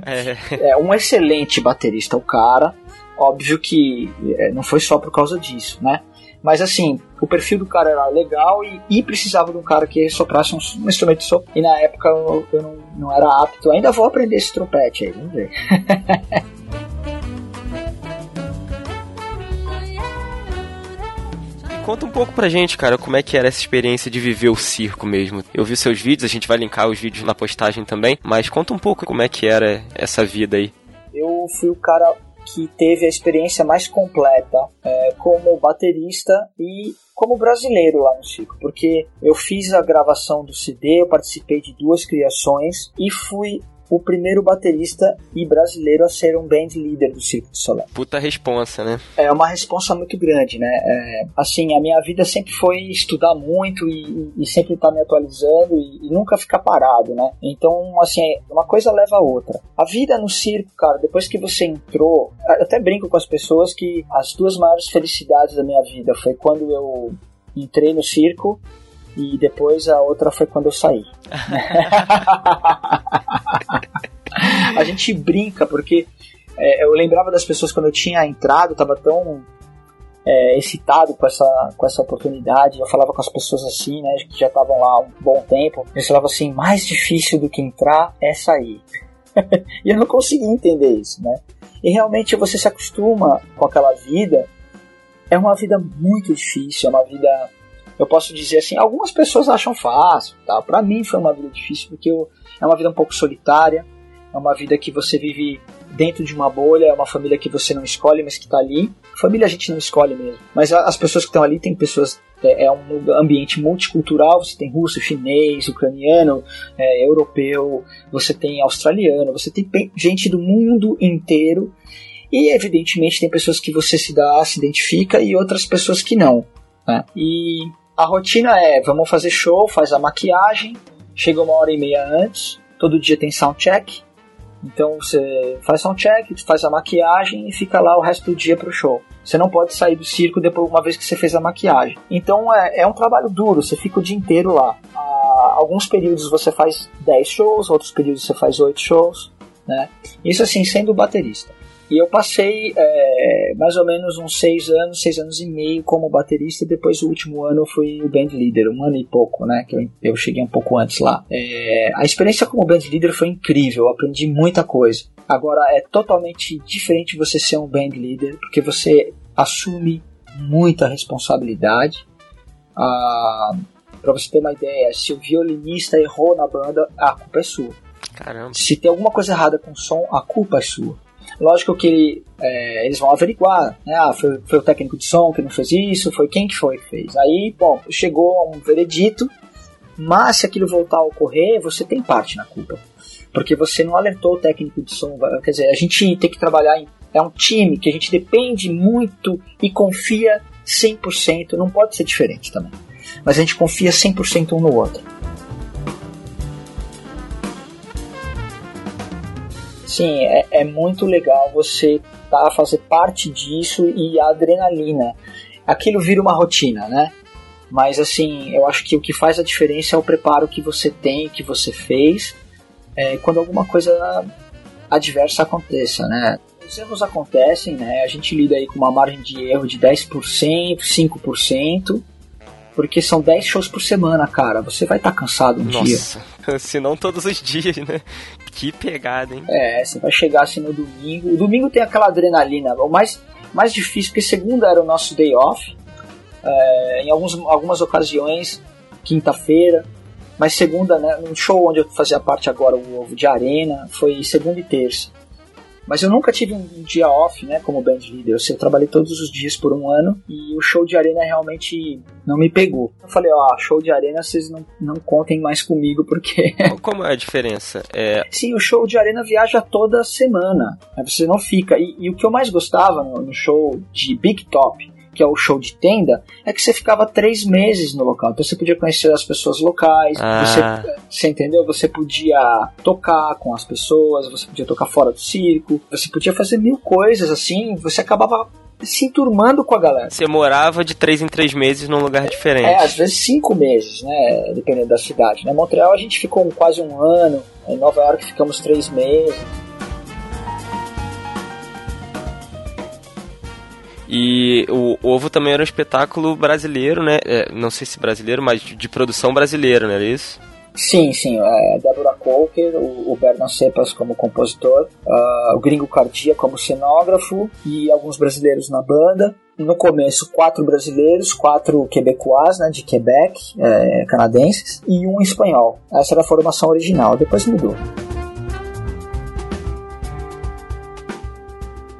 É. é um excelente baterista o cara. Óbvio que é, não foi só por causa disso, né? Mas assim, o perfil do cara era legal e, e precisava de um cara que soprasse um, um instrumento de sopro. E na época eu, eu não, não, era apto. Ainda vou aprender esse trompete aí, vamos ver. Conta um pouco pra gente, cara, como é que era essa experiência de viver o circo mesmo. Eu vi seus vídeos, a gente vai linkar os vídeos na postagem também, mas conta um pouco como é que era essa vida aí. Eu fui o cara que teve a experiência mais completa é, como baterista e como brasileiro lá no circo, porque eu fiz a gravação do CD, eu participei de duas criações e fui o primeiro baterista e brasileiro a ser um band leader do Circo de Soleil. Puta responsa, né? É uma responsa muito grande, né? É, assim, a minha vida sempre foi estudar muito e, e sempre estar tá me atualizando e, e, nunca ficar parado, né? Então, assim, uma coisa leva a outra. A vida no circo, cara, depois que você entrou, eu até brinco com as pessoas que as duas maiores felicidades da minha vida foi quando eu entrei no circo e depois a outra foi quando eu saí. a gente brinca porque é, eu lembrava das pessoas quando eu tinha entrado, tava tão é, excitado com essa, com essa oportunidade. Eu falava com as pessoas assim, né, que já estavam lá há um bom tempo. Eles falavam assim: mais difícil do que entrar é sair. e eu não conseguia entender isso, né? E realmente você se acostuma com aquela vida. É uma vida muito difícil, é uma vida eu posso dizer assim, algumas pessoas acham fácil, tá? Para mim foi uma vida difícil porque eu, é uma vida um pouco solitária, é uma vida que você vive dentro de uma bolha, é uma família que você não escolhe, mas que está ali. Família a gente não escolhe mesmo, mas as pessoas que estão ali tem pessoas é, é, um ambiente multicultural, você tem russo, chinês, ucraniano, é, europeu, você tem australiano, você tem gente do mundo inteiro e evidentemente tem pessoas que você se dá, se identifica e outras pessoas que não. Né? E a rotina é: vamos fazer show, faz a maquiagem, chega uma hora e meia antes, todo dia tem soundcheck. Então você faz soundcheck, faz a maquiagem e fica lá o resto do dia pro show. Você não pode sair do circo depois uma vez que você fez a maquiagem. Então é, é um trabalho duro, você fica o dia inteiro lá. Ah, alguns períodos você faz 10 shows, outros períodos você faz 8 shows, né? Isso assim, sendo baterista. E eu passei é, mais ou menos uns seis anos, seis anos e meio como baterista. Depois, o último ano, eu fui o band leader, um ano e pouco, né? Que eu, eu cheguei um pouco antes lá. É, a experiência como band leader foi incrível, eu aprendi muita coisa. Agora, é totalmente diferente você ser um band leader, porque você assume muita responsabilidade. Ah, para você ter uma ideia, se o violinista errou na banda, a culpa é sua. Caramba. Se tem alguma coisa errada com o som, a culpa é sua. Lógico que é, eles vão averiguar, né? Ah, foi, foi, o técnico de som que não fez isso, foi quem que foi que fez. Aí, bom, chegou um veredito, mas se aquilo voltar a ocorrer, você tem parte na culpa. Porque você não alertou o técnico de som. Quer dizer, a gente tem que trabalhar em. É um time que a gente depende muito e confia 100%, não pode ser diferente também. Mas a gente confia 100% um no outro. Sim, é, é muito legal você tá, fazer parte disso e a adrenalina. Aquilo vira uma rotina, né? Mas assim, eu acho que o que faz a diferença é o preparo que você tem, que você fez, é, quando alguma coisa adversa aconteça, né? os erros acontecem, né? A gente lida aí com uma margem de erro de 10%, 5%, porque são 10 shows por semana, cara. Você vai estar tá cansado um Nossa. dia. Se não todos os dias, né? Que pegada, hein? É, você vai chegar assim no domingo. O domingo tem aquela adrenalina. O mais, mais difícil, porque segunda era o nosso day off. É, em alguns, algumas ocasiões, quinta-feira. Mas segunda, né, no show onde eu fazia parte agora, o Ovo de Arena, foi segunda e terça. Mas eu nunca tive um dia off, né, como band leader. Eu trabalhei todos os dias por um ano e o show de arena realmente não me pegou. Eu falei, ó, show de arena vocês não, não contem mais comigo porque... Como é a diferença? É... Sim, o show de arena viaja toda semana. Você não fica. E, e o que eu mais gostava no, no show de Big Top que é o show de tenda, é que você ficava três meses no local. Então você podia conhecer as pessoas locais, ah. você, você entendeu? Você podia tocar com as pessoas, você podia tocar fora do circo, você podia fazer mil coisas assim, você acabava se enturmando com a galera. Você morava de três em três meses num lugar diferente. É, às vezes cinco meses, né? Dependendo da cidade. Né? Montreal a gente ficou quase um ano, em Nova York ficamos três meses. E o Ovo também era um espetáculo brasileiro, né? É, não sei se brasileiro, mas de produção brasileira, não era isso? Sim, sim. É, Débora Colker, o, o Bernard Cepas como compositor, uh, o Gringo Cardia como cenógrafo e alguns brasileiros na banda. No começo, quatro brasileiros, quatro quebecois, né, de Quebec, é, canadenses, e um espanhol. Essa era a formação original, depois mudou.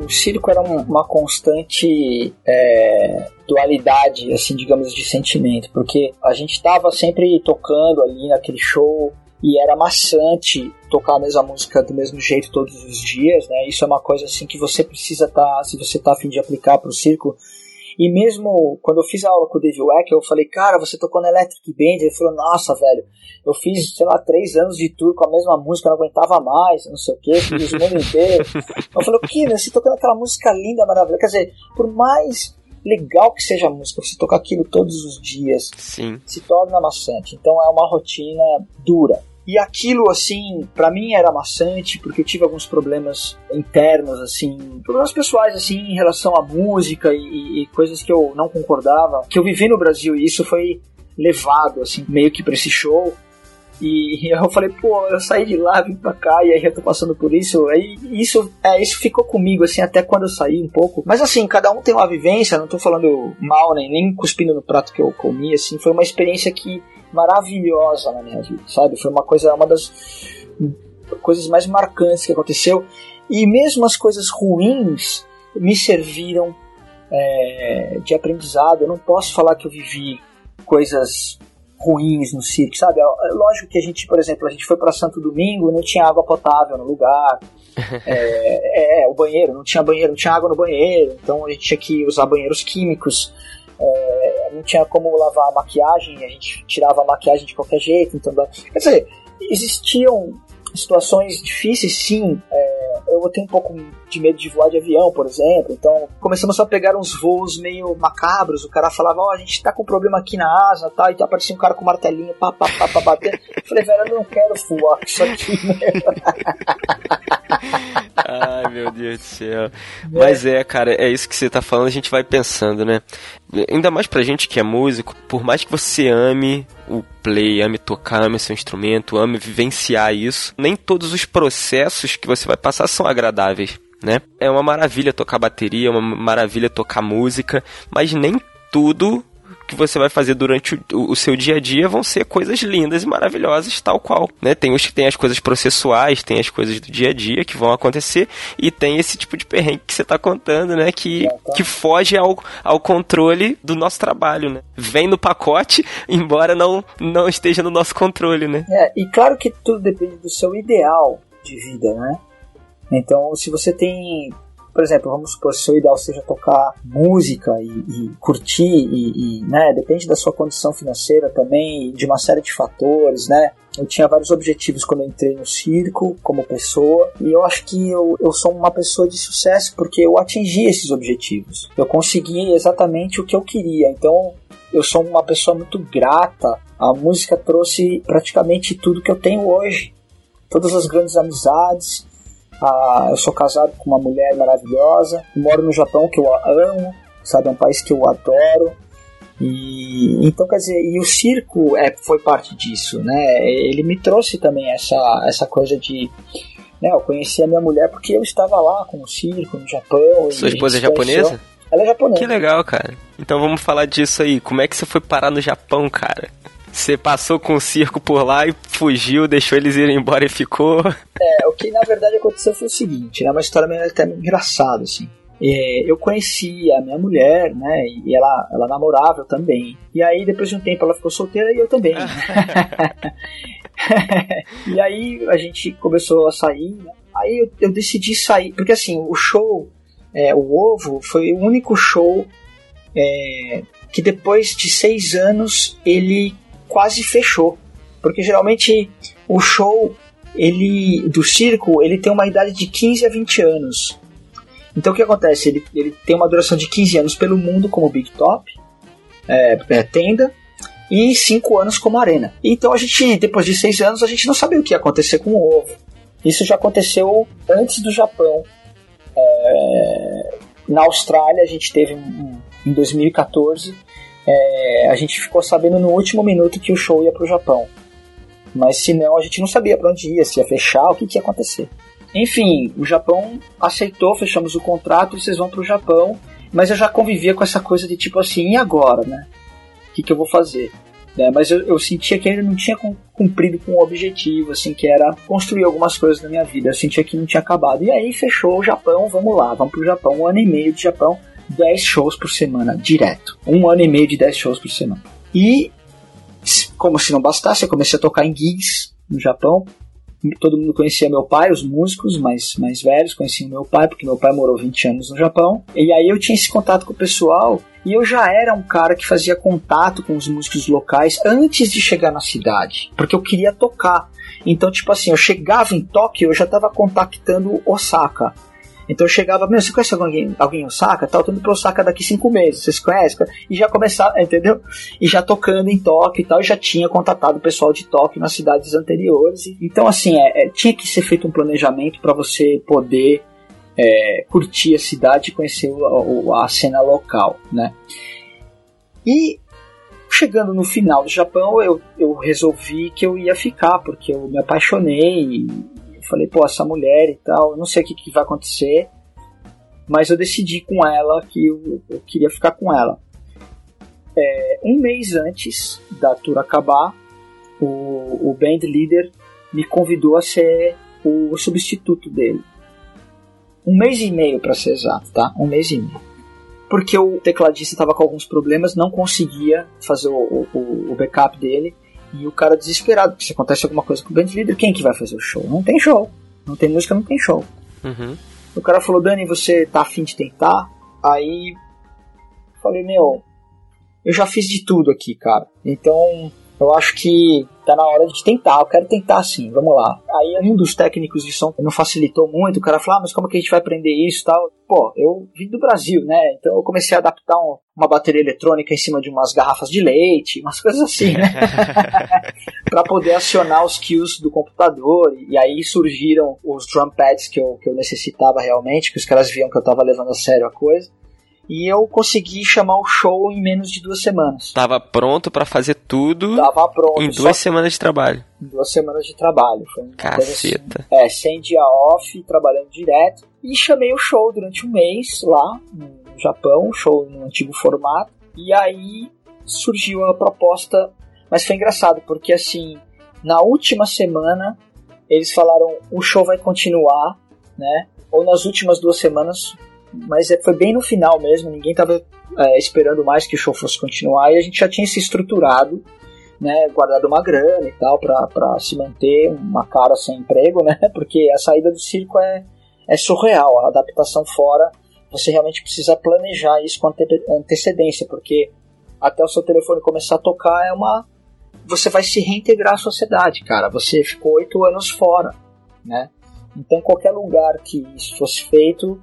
Circo era uma constante é, dualidade, assim, digamos, de sentimento, porque a gente estava sempre tocando ali naquele show e era maçante tocar a mesma música do mesmo jeito todos os dias, né? Isso é uma coisa assim que você precisa estar, tá, se você está a fim de aplicar para o circo, e mesmo quando eu fiz a aula com o Dave Weck, eu falei, cara, você tocou na Electric Band? Ele falou, nossa, velho, eu fiz, sei lá, três anos de tour com a mesma música, não aguentava mais, não sei o que, fiz o mundo inteiro. Eu falei, né? Você tocando aquela música linda, maravilhosa. Quer dizer, por mais legal que seja a música, você tocar aquilo todos os dias, Sim. se torna maçante. Então é uma rotina dura. E aquilo, assim, para mim era maçante, porque eu tive alguns problemas internos, assim, problemas pessoais, assim, em relação à música e, e coisas que eu não concordava, que eu vivi no Brasil, e isso foi levado, assim, meio que pra esse show. E eu falei, pô, eu saí de lá, vim pra cá, e aí eu tô passando por isso. Aí isso, é, isso ficou comigo, assim, até quando eu saí um pouco. Mas assim, cada um tem uma vivência, não tô falando mal, nem, nem cuspindo no prato que eu comi, assim, foi uma experiência que maravilhosa na minha vida, sabe? Foi uma coisa, uma das coisas mais marcantes que aconteceu. E mesmo as coisas ruins me serviram é, de aprendizado. Eu não posso falar que eu vivi coisas ruins no circo, sabe? É lógico que a gente, por exemplo, a gente foi para Santo Domingo, não tinha água potável no lugar. é, é, o banheiro, não tinha banheiro, não tinha água no banheiro, então a gente tinha que usar banheiros químicos. É, não tinha como lavar a maquiagem, a gente tirava a maquiagem de qualquer jeito. Então, quer dizer, existiam situações difíceis, sim. É, eu tenho um pouco de medo de voar de avião, por exemplo. Então, começamos a pegar uns voos meio macabros. O cara falava, ó, oh, a gente tá com problema aqui na asa, tá? Então aparecia um cara com martelinho, pá, pá, pá, pá, batendo. Eu falei, velho, eu não quero voar isso aqui, né? Ai, meu Deus do céu. É. Mas é, cara, é isso que você tá falando, a gente vai pensando, né? Ainda mais pra gente que é músico, por mais que você ame o play, ame tocar, ame seu instrumento, ame vivenciar isso, nem todos os processos que você vai passar são agradáveis. Né? É uma maravilha tocar bateria, é uma maravilha tocar música, mas nem tudo que você vai fazer durante o, o, seu dia a dia vão ser coisas lindas e maravilhosas, tal qual. Né? Tem, os, tem as coisas processuais, tem as coisas do dia a dia que vão acontecer, e tem esse tipo de perrengue que você está contando, né? Que, que foge ao, ao controle do nosso trabalho, né? Vem no pacote, embora não, não esteja no nosso controle, né? É, e claro que tudo depende do seu ideal de vida, né? Então, se você tem por exemplo, vamos supor, se o ideal seja tocar música e, e curtir, e, e, né, depende da sua condição financeira também, de uma série de fatores, né? Eu tinha vários objetivos quando eu entrei no circo, como pessoa, e eu acho que eu, eu sou uma pessoa de sucesso porque eu atingi esses objetivos. Eu consegui exatamente o que eu queria, então eu sou uma pessoa muito grata. A música trouxe praticamente tudo que eu tenho hoje. Todas as grandes amizades, Ah, eu sou casado com uma mulher maravilhosa, moro no Japão que eu amo, sabe, é um país que eu adoro. E então quer dizer, e o circo é, foi parte disso, né? Ele me trouxe também essa essa coisa de né, eu conheci a minha mulher porque eu estava lá com o circo no Japão. Sua esposa é japonesa? Ela é japonesa. Que legal, cara. Então vamos falar disso aí. Como é que você foi parar no Japão, cara? Você passou com o circo por lá e fugiu, deixou eles irem embora e ficou. É, o que na verdade aconteceu foi o seguinte, né? Uma história meio até engraçada, assim. É, eu conheci a minha mulher, né? E ela, ela namorava eu também. E aí, depois de um tempo, ela ficou solteira e eu também. e aí a gente começou a sair. Né? Aí eu, eu, decidi sair, porque assim, o show, é, o Ovo, foi o único show é, que depois de seis anos ele quase fechou. Porque geralmente o show ele do circo ele tem uma idade de 15 a 20 anos. Então o que acontece? Ele, ele tem uma duração de 15 anos pelo mundo como Big Top, é, é, tenda, e 5 anos como arena. Então a gente, depois de 6 anos, a gente não sabia o que ia acontecer com o ovo. Isso já aconteceu antes do Japão. É, na Austrália a gente teve em 2014, é, a gente ficou sabendo no último minuto que o show ia para o Japão. Mas se não, a gente não sabia para onde ia, se ia fechar, o que, que ia acontecer. Enfim, o Japão aceitou, fechamos o contrato, vocês vão para o Japão. Mas eu já convivia com essa coisa de tipo assim, e agora, né? O que, que eu vou fazer? Né? Mas eu, eu sentia que ainda não tinha cumprido com o objetivo, assim, que era construir algumas coisas na minha vida. Eu sentia que não tinha acabado. E aí fechou o Japão, vamos lá, vamos pro Japão, um ano e meio de Japão, 10 shows por semana, direto. Um ano e meio de 10 shows por semana. E, como se não bastasse, eu comecei a tocar em gigs no Japão, todo mundo conhecia meu pai, os músicos mais, mais velhos conheciam meu pai, porque meu pai morou 20 anos no Japão. E aí eu tinha esse contato com o pessoal e eu já era um cara que fazia contato com os músicos locais antes de chegar na cidade, porque eu queria tocar. Então, tipo assim, eu chegava em Tóquio, eu já estava contactando Osaka. Então eu chegava, meu, você conhece alguém, alguém Osaka? Tal, tô indo pra Osaka daqui cinco meses, vocês conhecem? E já começava, entendeu? E já tocando em Tóquio e tal, e já tinha contatado o pessoal de Tóquio nas cidades anteriores. Então, assim, é, é tinha que ser feito um planejamento para você poder é, curtir a cidade e conhecer o, a cena local, né? E chegando no final do Japão, eu, eu resolvi que eu ia ficar, porque eu me apaixonei Falei, pô, essa mulher e tal, não sei o que, que vai acontecer, mas eu decidi com ela que eu, eu queria ficar com ela. É, um mês antes da tour acabar, o, o band leader me convidou a ser o substituto dele. Um mês e meio para ser exato, tá? Um mês e meio. Porque o tecladista estava com alguns problemas, não conseguia fazer o, o, o backup dele e o cara desesperado, porque se acontece alguma coisa com o band leader, quem que vai fazer o show? Não tem show. Não tem música, não tem show. Uhum. O cara falou, Dani, você tá afim de tentar? Aí falei, meu, eu já fiz de tudo aqui, cara. Então eu acho que tá na hora de tentar, eu quero tentar sim, vamos lá. Aí um dos técnicos de som não facilitou muito, o cara falou, ah, mas como que a gente vai aprender isso e tal? Pô, eu vim do Brasil, né? Então eu comecei a adaptar um, uma bateria eletrônica em cima de umas garrafas de leite, umas coisas assim, né? para poder acionar os kills do computador. E aí surgiram os drum pads que eu, que eu necessitava realmente, que os caras viam que eu tava levando a sério a coisa e eu consegui chamar o show em menos de duas semanas. Tava pronto para fazer tudo. Tava pronto. Em duas semanas de trabalho. Em duas semanas de trabalho. Foi Caceta. Assim, é, sem dia off, trabalhando direto. E chamei o show durante um mês lá no Japão, show no antigo formato. E aí surgiu a proposta, mas foi engraçado porque assim, na última semana eles falaram o show vai continuar, né? Ou nas últimas duas semanas mas é, foi bem no final mesmo, ninguém estava é, esperando mais que o show fosse continuar e a gente já tinha se estruturado, né, guardado uma grana e tal para se manter uma cara sem emprego, né, porque a saída do circo é, é surreal, a adaptação fora você realmente precisa planejar isso com ante antecedência, porque até o seu telefone começar a tocar é uma você vai se reintegrar à sociedade, cara. Você ficou oito anos fora, né? Então qualquer lugar que isso fosse feito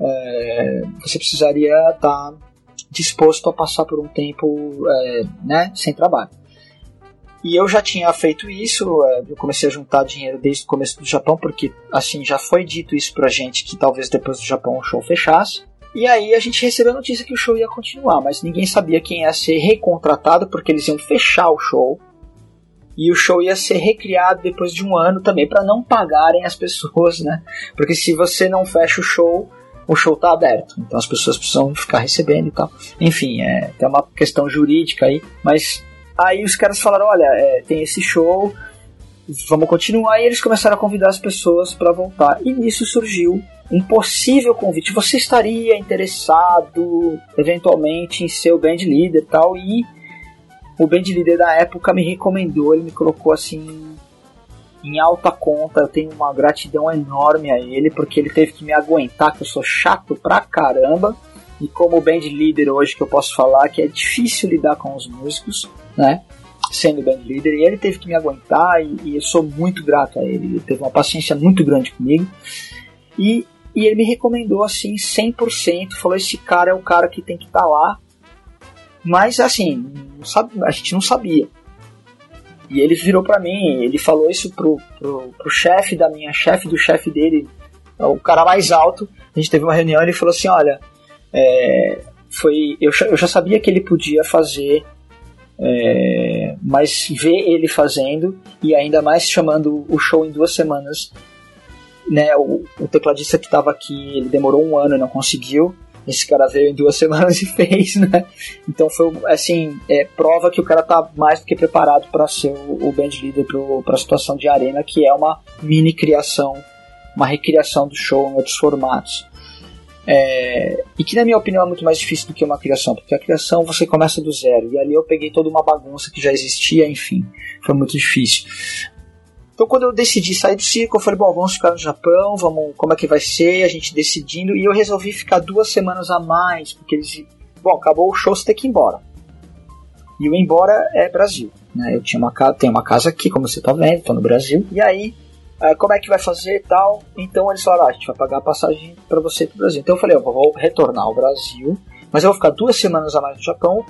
é, você precisaria estar tá disposto a passar por um tempo é, né, sem trabalho. E eu já tinha feito isso, é, eu comecei a juntar dinheiro desde o começo do Japão, porque assim já foi dito isso pra gente que talvez depois do Japão o show fechasse. E aí a gente recebeu a notícia que o show ia continuar, mas ninguém sabia quem ia ser recontratado, porque eles iam fechar o show. E o show ia ser recriado depois de um ano também, para não pagarem as pessoas, né? Porque se você não fecha o show, o show tá aberto. Então as pessoas precisam ficar recebendo e tal. Enfim, é, tem uma questão jurídica aí, mas Aí os caras falaram: olha, é, tem esse show, vamos continuar. E eles começaram a convidar as pessoas para voltar. E nisso surgiu um possível convite. Você estaria interessado, eventualmente, em ser o band leader e tal? E o band leader da época me recomendou, ele me colocou assim em alta conta. Eu tenho uma gratidão enorme a ele, porque ele teve que me aguentar, que eu sou chato pra caramba. E como band leader hoje que eu posso falar que é difícil lidar com os músicos né? Sendo band leader, e ele teve que me aguentar, e, e eu sou muito grato a ele. Ele teve uma paciência muito grande comigo. E, e ele me recomendou assim, 100%. Falou: esse cara é o cara que tem que estar tá lá. Mas assim, sabe, a gente não sabia. E ele virou para mim, ele falou isso pro, pro, pro chefe da minha chefe, do chefe dele, o cara mais alto. A gente teve uma reunião e ele falou assim: olha, é, foi, eu, eu já sabia que ele podia fazer é, mas ver ele fazendo e ainda mais chamando o show em duas semanas, né? O, o tecladista que estava aqui, ele demorou um ano e não conseguiu. Esse cara veio em duas semanas e fez, né? Então foi assim, é, prova que o cara tá mais do que preparado para ser o, o band leader para a situação de arena, que é uma mini criação, uma recriação do show em outros formatos. É, e que, na minha opinião, é muito mais difícil do que uma criação, porque a criação você começa do zero, e ali eu peguei toda uma bagunça que já existia, enfim, foi muito difícil. Então, quando eu decidi sair do circo, eu falei: bom, vamos ficar no Japão, vamos, como é que vai ser, a gente decidindo, e eu resolvi ficar duas semanas a mais, porque eles. Bom, acabou o show, você tem que ir embora. E o embora é Brasil. Né? Eu tinha uma casa, tenho uma casa aqui, como você está vendo, estou no Brasil, e aí ah, como é que vai fazer e tal. Então eles falaram, ah, a gente vai pagar a passagem para você para o Brasil. Então eu falei, eu vou retornar ao Brasil, mas eu vou ficar duas semanas a mais no Japão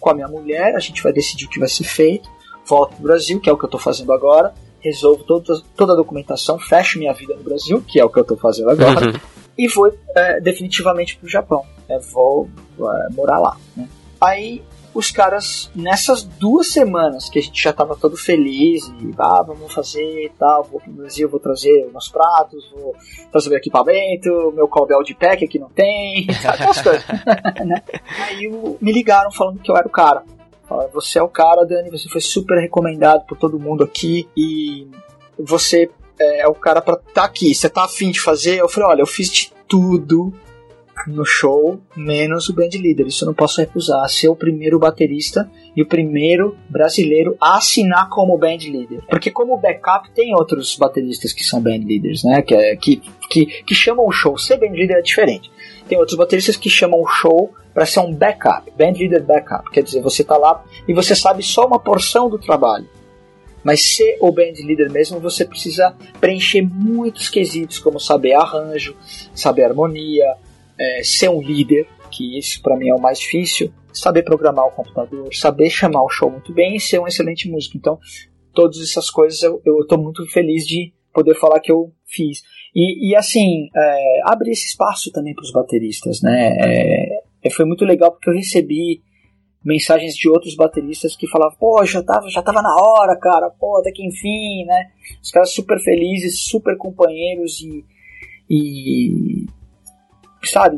com a minha mulher, a gente vai decidir o que vai ser feito, volto para o Brasil, que é o que eu estou fazendo agora, resolvo toda, toda a documentação, fecho minha vida no Brasil, que é o que eu estou fazendo agora, uhum. e vou é, definitivamente para o Japão. É, vou é, morar lá. Né? Aí os caras, nessas duas semanas que a gente já tava todo feliz e ah, vamos fazer e tal, vou pro Brasil, vou trazer meus pratos, vou trazer meu equipamento, meu cobel de pé que aqui não tem, aquelas coisas. né? Aí me ligaram falando que eu era o cara. Falaram, você é o cara, Dani, você foi super recomendado por todo mundo aqui e você é, é o cara para estar tá aqui. Você tá afim de fazer? Eu falei, olha, eu fiz de tudo no show, menos o band leader. Isso eu não posso recusar. Ser o primeiro baterista e o primeiro brasileiro a assinar como band leader. Porque como backup tem outros bateristas que são band leaders, né? Que, é, que, que, que chamam o show. Ser band leader é diferente. Tem outros bateristas que chamam o show para ser um backup, band leader backup. Quer dizer, você tá lá e você sabe só uma porção do trabalho. Mas ser o band leader mesmo, você precisa preencher muitos quesitos, como saber arranjo, saber harmonia, é, ser um líder, que isso para mim é o mais difícil, saber programar o computador, saber chamar o show muito bem e ser um excelente músico. Então, todas essas coisas eu estou muito feliz de poder falar que eu fiz. E, e assim, é, abrir esse espaço também para os bateristas, né? É, foi muito legal porque eu recebi mensagens de outros bateristas que falavam, pô, já tava, já tava na hora, cara, pô, até que enfim, né? Os caras super felizes, super companheiros e, e sabe,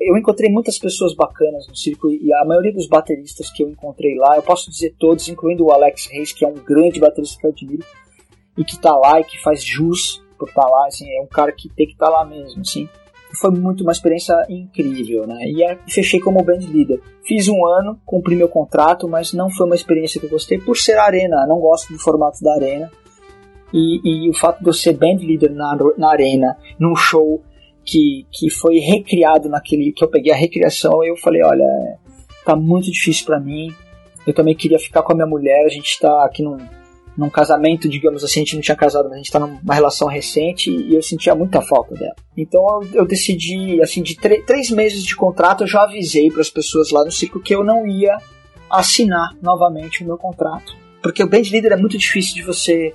eu encontrei muitas pessoas bacanas no circo e a maioria dos bateristas que eu encontrei lá, eu posso dizer todos, incluindo o Alex Reis, que é um grande baterista que eu admiro e que tá lá e que faz jus por estar tá lá, assim, é um cara que tem que estar tá lá mesmo, assim. Foi muito uma experiência incrível, né? E fechei como band leader. Fiz um ano, cumpri meu contrato, mas não foi uma experiência que eu gostei por ser arena. Não gosto do formato da arena. E, e o fato de eu ser band leader na, na arena, num show que, que foi recriado naquele que eu peguei a recriação eu falei olha tá muito difícil para mim eu também queria ficar com a minha mulher a gente está aqui num, num casamento digamos assim a gente não tinha casado mas a gente está numa relação recente e eu sentia muita falta dela. Então eu, eu decidi assim de três meses de contrato eu já avisei para as pessoas lá no circo que eu não ia assinar novamente o meu contrato porque o band leader é muito difícil de você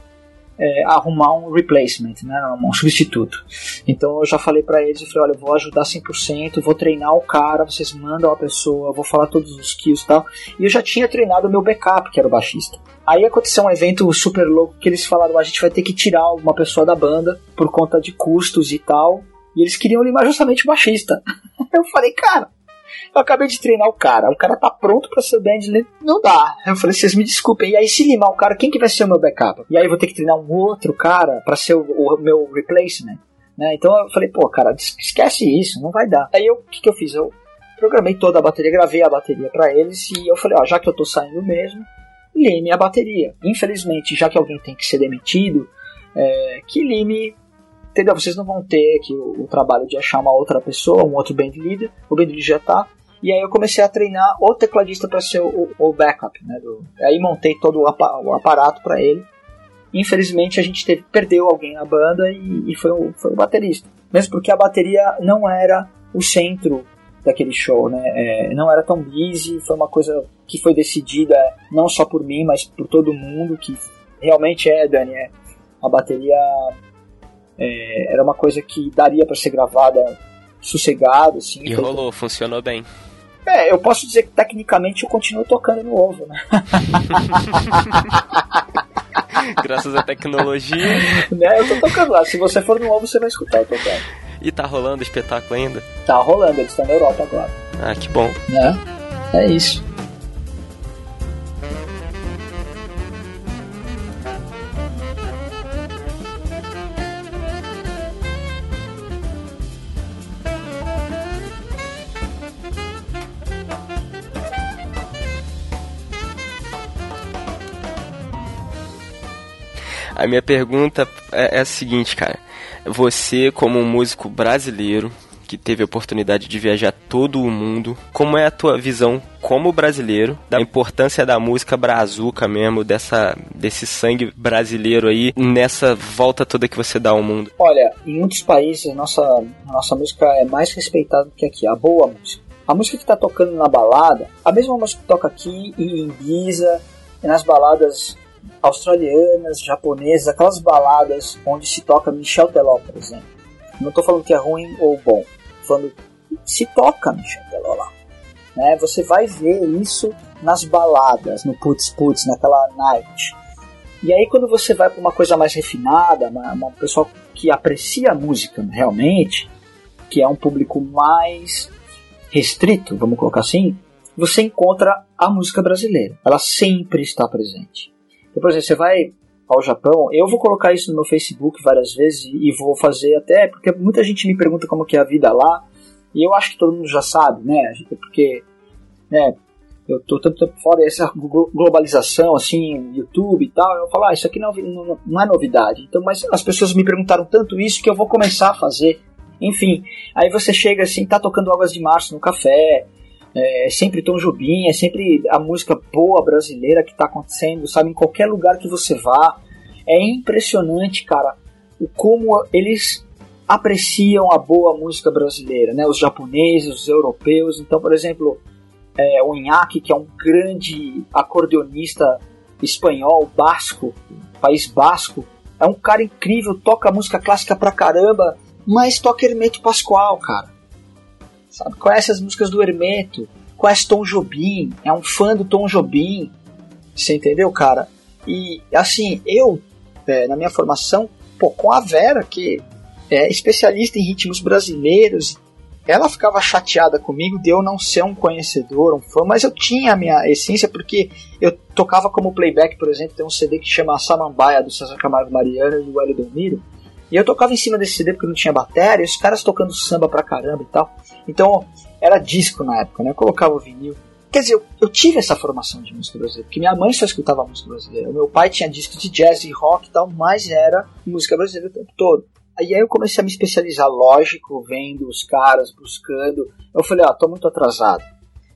é, arrumar um replacement, né, um substituto. Então eu já falei para eles, eu falei, olha, eu vou ajudar 100%, vou treinar o cara, vocês mandam a pessoa, vou falar todos os skills e tal. E eu já tinha treinado o meu backup, que era o baixista. Aí aconteceu um evento super louco que eles falaram, a gente vai ter que tirar uma pessoa da banda por conta de custos e tal. E eles queriam limar justamente o baixista. Eu falei, cara, eu acabei de treinar o cara, o cara tá pronto para ser band não dá. Eu falei, vocês me desculpem. E aí, se limar o cara, quem que vai ser o meu backup? E aí eu vou ter que treinar um outro cara para ser o, o, meu replacement. Né? Então eu falei, pô, cara, esquece isso, não vai dar. Aí o que, que eu fiz? Eu programei toda a bateria, gravei a bateria para eles e eu falei, ó, já que eu tô saindo mesmo, lime a bateria. Infelizmente, já que alguém tem que ser demitido, é, que lime entendeu? Vocês não vão ter aqui o, o, trabalho de achar uma outra pessoa, um outro band leader, o band leader já tá. E aí eu comecei a treinar o tecladista para ser o, o, backup, né? Do, aí montei todo o, aparato para ele. Infelizmente a gente teve, perdeu alguém na banda e, e foi, o, foi o baterista. Mesmo porque a bateria não era o centro daquele show, né? É, não era tão busy, foi uma coisa que foi decidida não só por mim, mas por todo mundo, que realmente é, Dani, é, a bateria é, era uma coisa que daria para ser gravada sossegado, assim. E rolou, funcionou bem. É, eu posso dizer que tecnicamente eu continuo tocando no ovo, né? Graças à tecnologia. né, eu tô tocando lá. Se você for no ovo, você vai escutar eu tocando. E tá rolando o espetáculo ainda? Tá rolando, eles estão na Europa agora. Ah, que bom. É, é isso. A minha pergunta é, é a seguinte, cara. Você, como um músico brasileiro, que teve a oportunidade de viajar todo o mundo. Como é a tua visão como brasileiro da importância da música brazuca mesmo, dessa, desse sangue brasileiro aí, nessa volta toda que você dá ao mundo? Olha, em muitos países a nossa, a nossa música é mais respeitada do que aqui, a boa música. A música que está tocando na balada, a mesma música que toca aqui em Ibiza, nas baladas australianas, japonesas, aquelas baladas onde se toca Michel Teló, por exemplo. Não estou falando que é ruim ou bom, falando se toca Michel Teló lá. Né? Você vai ver isso nas baladas, no putz putz, naquela night. E aí quando você vai para uma coisa mais refinada, uma, uma pessoa que aprecia a música realmente, que é um público mais restrito, vamos colocar assim, você encontra a música brasileira. Ela sempre está presente. Por exemplo, você vai ao Japão, eu vou colocar isso no meu Facebook várias vezes e vou fazer até, porque muita gente me pergunta como que é a vida lá, e eu acho que todo mundo já sabe, né? Porque, né, eu tô tanto tempo fora essa globalização, assim, YouTube e tal, eu falo, ah, isso aqui não, não, não é novidade. Então, mas as pessoas me perguntaram tanto isso que eu vou começar a fazer. Enfim, aí você chega assim, tá tocando Águas de Março no café, é sempre Tom Jobim, é sempre a música boa brasileira que está acontecendo, sabe? Em qualquer lugar que você vá. É impressionante, cara, o como eles apreciam a boa música brasileira, né? Os japoneses, os europeus. Então, por exemplo, é, o Inaki, que é um grande acordeonista espanhol, basco, país basco, é um cara incrível, toca música clássica pra caramba, mas toca Hermeto Pascoal, cara sabe? Conhece as músicas do Hermeto, conhece Tom Jobim, é um fã do Tom Jobim, você entendeu, cara? E assim, eu, é, na minha formação, pô, com a Vera, que é especialista em ritmos brasileiros, ela ficava chateada comigo de eu não ser um conhecedor, um fã, mas eu tinha a minha essência porque eu tocava como playback, por exemplo, tem um CD que chama Samambaia do César Camargo Mariano e do Hélio Delmiro, e eu tocava em cima desse CD porque não tinha bateria, os caras tocando samba pra caramba e tal. Então, era disco na época, né? Eu colocava o vinil. Quer dizer, eu, eu, tive essa formação de música brasileira, porque minha mãe só escutava música brasileira. O meu pai tinha discos de jazz e rock e tal, mas era música brasileira o tempo todo. Aí, aí eu comecei a me especializar, lógico, vendo os caras, buscando. Eu falei, ó, ah, tô muito atrasado.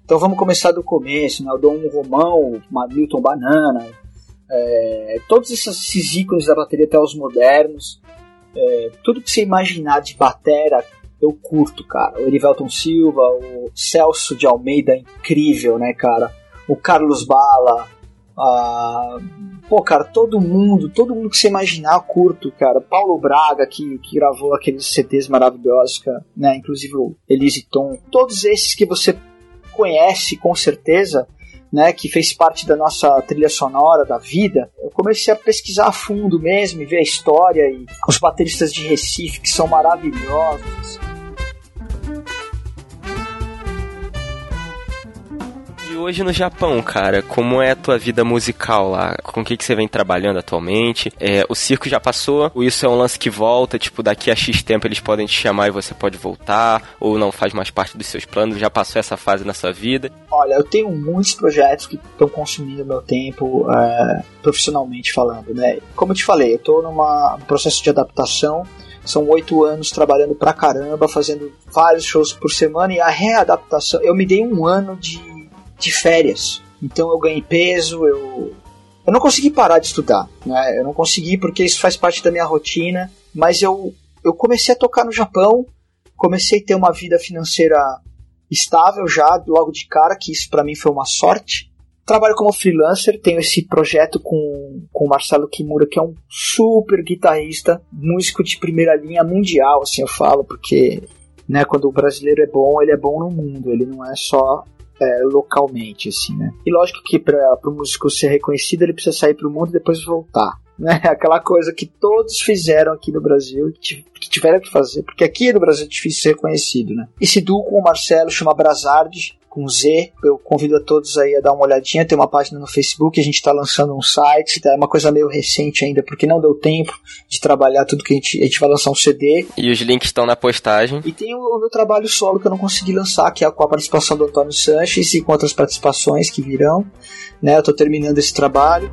Então vamos começar do começo, né? Eu dou um Romão, uma Milton Banana, é, todos esses, esses ícones da bateria até os modernos. É, tudo que você imaginar de batera, eu curto, cara. O Erivelton Silva, o Celso de Almeida, incrível, né, cara? O Carlos Bala, Ah, pô, cara, todo mundo, todo mundo que você imaginar, curto, cara. Paulo Braga, que, que gravou aqueles CDs maravilhosos, cara, né? Inclusive o Elise Tom. Todos esses que você conhece com certeza, né, que fez parte da nossa trilha sonora da vida, eu comecei a pesquisar a fundo mesmo e ver a história e os bateristas de Recife que são maravilhosos. E hoje no Japão, cara, como é a tua vida musical lá? Com o que, que você vem trabalhando atualmente? É, o circo já passou? Ou isso é um lance que volta? Tipo, daqui a X tempo eles podem te chamar e você pode voltar? Ou não faz mais parte dos seus planos? Já passou essa fase na sua vida? Olha, eu tenho muitos projetos que estão consumindo meu tempo é, profissionalmente falando, né? Como eu te falei, eu estou num processo de adaptação são oito anos trabalhando pra caramba, fazendo vários shows por semana e a readaptação. Eu me dei um ano de de férias. Então eu ganhei peso, eu eu não consegui parar de estudar, né? Eu não consegui porque isso faz parte da minha rotina, mas eu eu comecei a tocar no Japão, comecei a ter uma vida financeira estável já logo de cara, que isso para mim foi uma sorte. Trabalho como freelancer, tenho esse projeto com, com o Marcelo Kimura, que é um super guitarrista, músico de primeira linha mundial, assim eu falo, porque né, quando o brasileiro é bom, ele é bom no mundo, ele não é só é, localmente, assim, né? E lógico que para o músico ser reconhecido, ele precisa sair para o mundo e depois voltar. Né? Aquela coisa que todos fizeram aqui no Brasil, que tiveram que fazer, porque aqui no Brasil é difícil ser reconhecido, né? Esse duo com o Marcelo chama Brazard, com Z. Eu convido a todos aí a dar uma olhadinha. Tem uma página no Facebook, a gente está lançando um site. É uma coisa meio recente ainda, porque não deu tempo de trabalhar tudo que a gente, a gente vai lançar um CD. E os links estão na postagem. E tem o, o, meu trabalho solo que eu não consegui lançar, que é com a participação do Antônio Sanches e com outras participações que virão. Né? Eu estou terminando esse trabalho.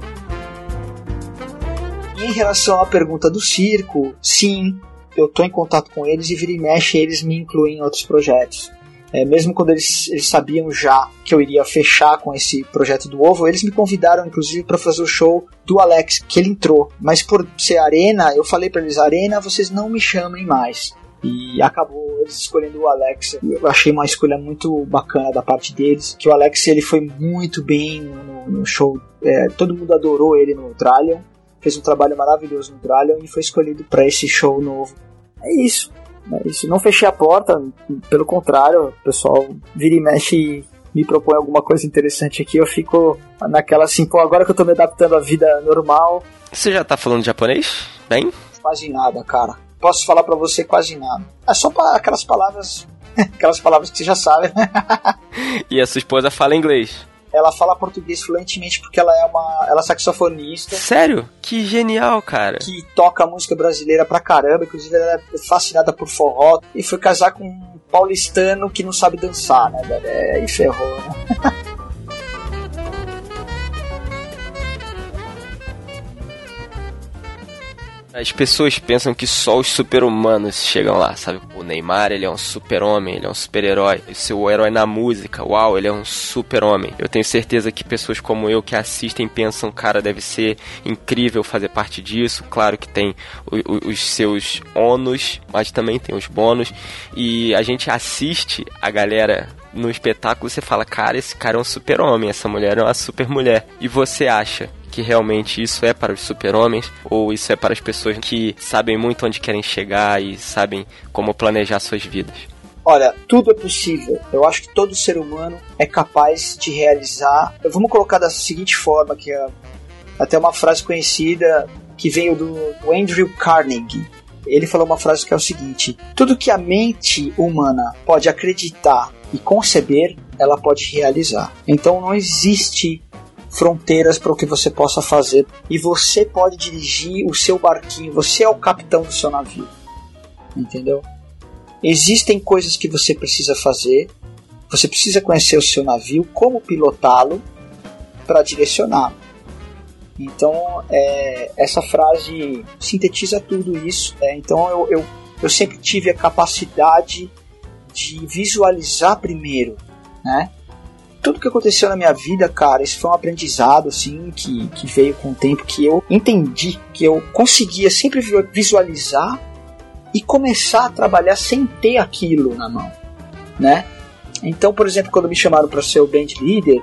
Em relação à pergunta do circo, sim, eu estou em contato com eles e vira e mexe eles me incluem em outros projetos. É, mesmo quando eles, eles, sabiam já que eu iria fechar com esse projeto do Ovo, eles me convidaram inclusive para fazer o show do Alex, que ele entrou. Mas por ser Arena, eu falei para eles: Arena, vocês não me chamem mais. E acabou eles escolhendo o Alex. Eu achei uma escolha muito bacana da parte deles. Que o Alex ele foi muito bem no, no show. É, todo mundo adorou ele no Dralion. Fez um trabalho maravilhoso no Dralion e foi escolhido para esse show novo. É isso. Né? Isso não fechei a porta, pelo contrário, o pessoal vira e mexe e me propõe alguma coisa interessante aqui, eu fico naquela assim, pô, agora que eu tô me adaptando à vida normal. Você já tá falando japonês? Bem? Quase nada, cara. Posso falar para você quase nada. É só para aquelas palavras, aquelas palavras que você já sabe. e a sua esposa fala inglês? Ela fala português fluentemente porque ela é uma ela é saxofonista. Sério? Que genial, cara. Que toca música brasileira pra caramba, inclusive ela é fascinada por forró e foi casar com um paulistano que não sabe dançar, né, velho? É, e ferrou, né? As pessoas pensam que só os super-humanos chegam lá, sabe? O Neymar, ele é um super-homem, ele é um super-herói. O seu herói na música, uau, ele é um super-homem. Eu tenho certeza que pessoas como eu que assistem pensam, cara, deve ser incrível fazer parte disso. Claro que tem o, o, os seus ônus, mas também tem os bônus. E a gente assiste a galera no espetáculo, você fala, cara, esse cara é um super-homem, essa mulher é uma super-mulher. E você acha que realmente isso é para os super-homens ou isso é para as pessoas que sabem muito onde querem chegar e sabem como planejar suas vidas? Olha, tudo é possível. Eu acho que todo ser humano é capaz de realizar. Vamos colocar da seguinte forma, que é até uma frase conhecida que veio do, do Andrew Carnegie. Ele falou uma frase que é o seguinte: tudo que a mente humana pode acreditar e conceber, ela pode realizar. Então não existe fronteiras para o que você possa fazer e você pode dirigir o seu barquinho, você é o capitão do seu navio. Entendeu? Existem coisas que você precisa fazer, você precisa conhecer o seu navio, como pilotá-lo para direcioná-lo. Então, é, essa frase sintetiza tudo isso. É, então, eu, eu, eu sempre tive a capacidade de visualizar primeiro, né? Tudo que aconteceu na minha vida, cara, isso foi um aprendizado, assim, que, que veio com o tempo, que eu entendi, que eu conseguia sempre visualizar e começar a trabalhar sem ter aquilo na mão, né? Então, por exemplo, quando me chamaram para ser o band leader,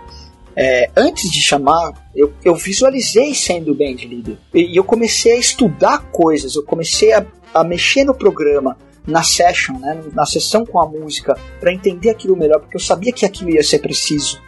é, antes de chamar, eu, eu visualizei sendo band leader. E, eu comecei a estudar coisas, eu comecei a, a mexer no programa, na session, né, na sessão com a música, para entender aquilo melhor, porque eu sabia que aquilo ia ser preciso.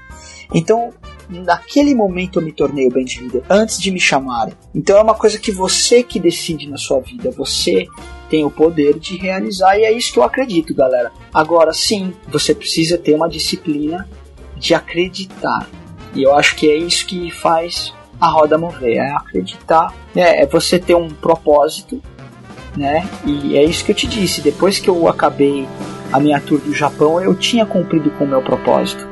Então, naquele momento eu me tornei o band leader, antes de me chamarem. Então é uma coisa que você que decide na sua vida, você tem o poder de realizar e é isso que eu acredito, galera. Agora sim, você precisa ter uma disciplina de acreditar. E eu acho que é isso que faz a roda mover, é acreditar, né? é você ter um propósito, né? E é isso que eu te disse, depois que eu acabei a minha tour do Japão, eu tinha cumprido com o meu propósito.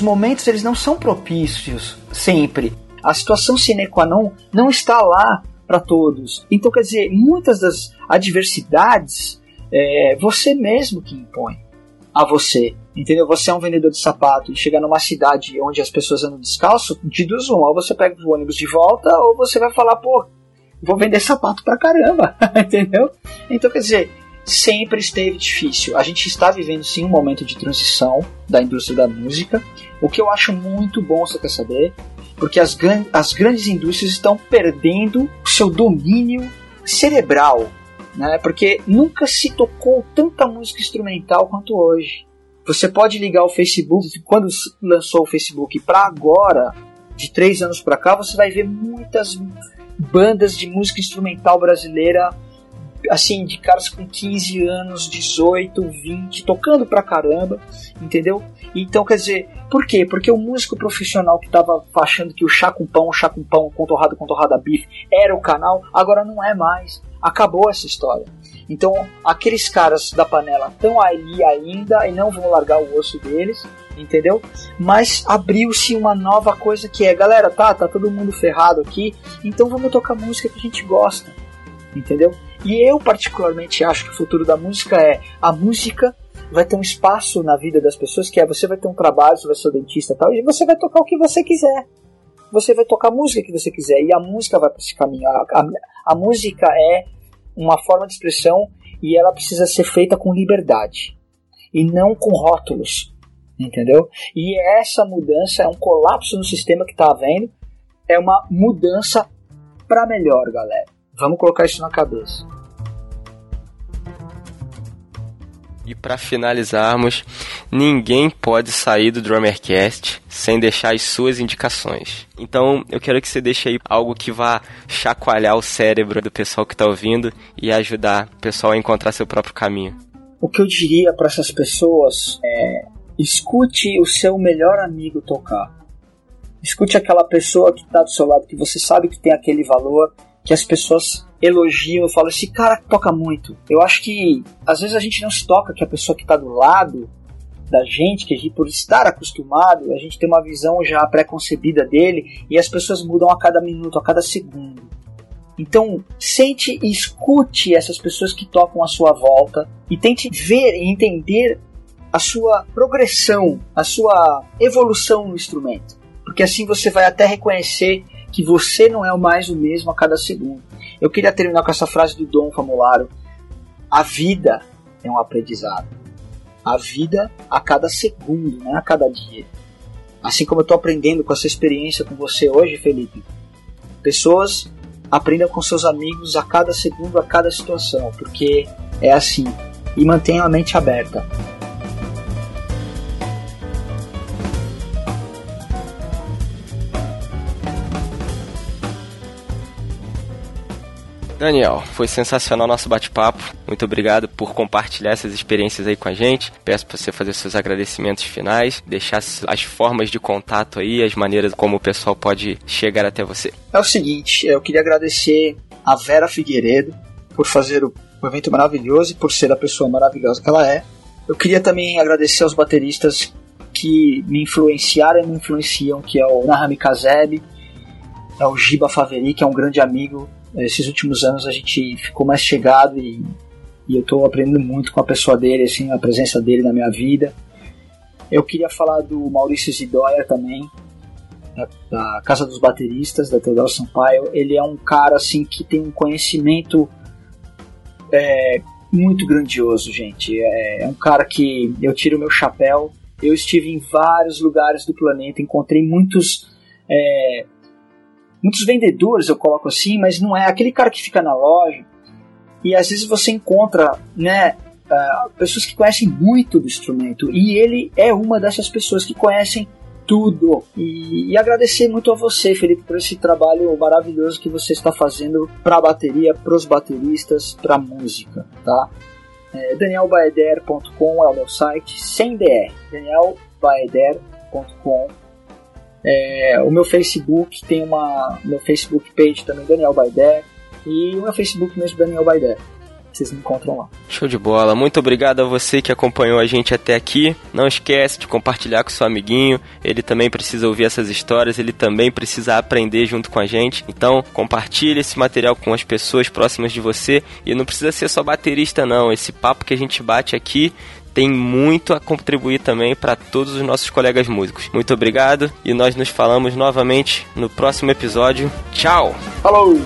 os momentos eles não são propícios sempre. A situação sine qua non não está lá para todos. Então, quer dizer, muitas das adversidades é você mesmo que impõe a você. Entendeu? Você é um vendedor de sapato e chega numa cidade onde as pessoas andam descalço, de duas uma, ou você pega o ônibus de volta, ou você vai falar, pô, vou vender sapato pra caramba, entendeu? Então, quer dizer, sempre esteve difícil. A gente está vivendo sim um momento de transição da indústria da música, o que eu acho muito bom, você quer saber? Porque as, as grandes indústrias estão perdendo seu domínio cerebral, né? Porque nunca se tocou tanta música instrumental quanto hoje. Você pode ligar o Facebook, quando lançou o Facebook para agora, de três anos para cá, você vai ver muitas bandas de música instrumental brasileira assim, de caras com 15 anos, 18, 20, tocando pra caramba, entendeu? Então, quer dizer, por quê? Porque o músico profissional que tava achando que o chá com pão, chá com pão, com torrada com torrada bife era o canal, agora não é mais. Acabou essa história. Então, aqueles caras da panela estão ali ainda e não vão largar o osso deles, entendeu? Mas abriu-se uma nova coisa que é, galera, tá, tá todo mundo ferrado aqui, então vamos tocar música que a gente gosta, entendeu? E eu particularmente acho que o futuro da música é a música vai ter um espaço na vida das pessoas que é você vai ter um trabalho, você vai ser dentista e tal, e você vai tocar o que você quiser. Você vai tocar a música que você quiser e a música vai para esse caminho. A, a, a música é uma forma de expressão e ela precisa ser feita com liberdade e não com rótulos, entendeu? E essa mudança é um colapso no sistema que está havendo, é uma mudança para melhor, galera. Vamos colocar isso na cabeça. E para finalizarmos, ninguém pode sair do Drummercast sem deixar as suas indicações. Então, eu quero que você deixe aí algo que vá chacoalhar o cérebro do pessoal que está ouvindo e ajudar o pessoal a encontrar seu próprio caminho. O que eu diria para essas pessoas é: escute o seu melhor amigo tocar. Escute aquela pessoa que está do seu lado, que você sabe que tem aquele valor que as pessoas elogiam e falam: esse cara toca muito. Eu acho que às vezes a gente não se toca que a pessoa que está do lado da gente, que a gente, por estar acostumado, a gente tem uma visão já pré-concebida dele e as pessoas mudam a cada minuto, a cada segundo. Então, sente e escute essas pessoas que tocam à sua volta e tente ver e entender a sua progressão, a sua evolução no instrumento. Porque assim você vai até reconhecer que você não é mais o mesmo a cada segundo. Eu queria terminar com essa frase do Dom Famularo: A vida é um aprendizado. A vida a cada segundo, não é a cada dia. Assim como eu estou aprendendo com essa experiência com você hoje, Felipe. Pessoas aprendam com seus amigos a cada segundo, a cada situação, porque é assim. E mantenham a mente aberta. Daniel, foi sensacional nosso bate-papo. Muito obrigado por compartilhar essas experiências aí com a gente. Peço para você fazer seus agradecimentos finais, deixar as formas de contato aí, as maneiras como o pessoal pode chegar até você. É o seguinte, eu queria agradecer a Vera Figueiredo por fazer o evento maravilhoso e por ser a pessoa maravilhosa que ela é. Eu queria também agradecer aos bateristas que me influenciaram e me influenciam, que é o Nahami Kazeb, é o Giba Faveri, que é um grande amigo esses últimos anos a gente ficou mais chegado e, e eu estou aprendendo muito com a pessoa dele, assim, a presença dele na minha vida. Eu queria falar do Maurício Zidoia também, da, da Casa dos Bateristas, da Teodoro Sampaio. Ele é um cara assim que tem um conhecimento é, muito grandioso, gente. É, é um cara que eu tiro meu chapéu. Eu estive em vários lugares do planeta, encontrei muitos. É, muitos vendedores, eu coloco assim, mas não é aquele cara que fica na loja e às vezes você encontra, né, uh, pessoas que conhecem muito do instrumento e ele é uma dessas pessoas que conhecem tudo. E, e, agradecer muito a você, Felipe, por esse trabalho maravilhoso que você está fazendo para a bateria, para os bateristas, para a música, tá? É, danielbaeder.com é o meu site, sem DR, danielbaeder.com. É, o meu Facebook tem uma meu Facebook page também, Daniel Baeder, e o meu Facebook mesmo, Daniel Baeder vocês me encontram lá. Show de bola. Muito obrigado a você que acompanhou a gente até aqui. Não esquece de compartilhar com seu amiguinho. Ele também precisa ouvir essas histórias, ele também precisa aprender junto com a gente. Então, compartilhe esse material com as pessoas próximas de você e não precisa ser só baterista não. Esse papo que a gente bate aqui tem muito a contribuir também para todos os nossos colegas músicos. Muito obrigado e nós nos falamos novamente no próximo episódio. Tchau. Falou.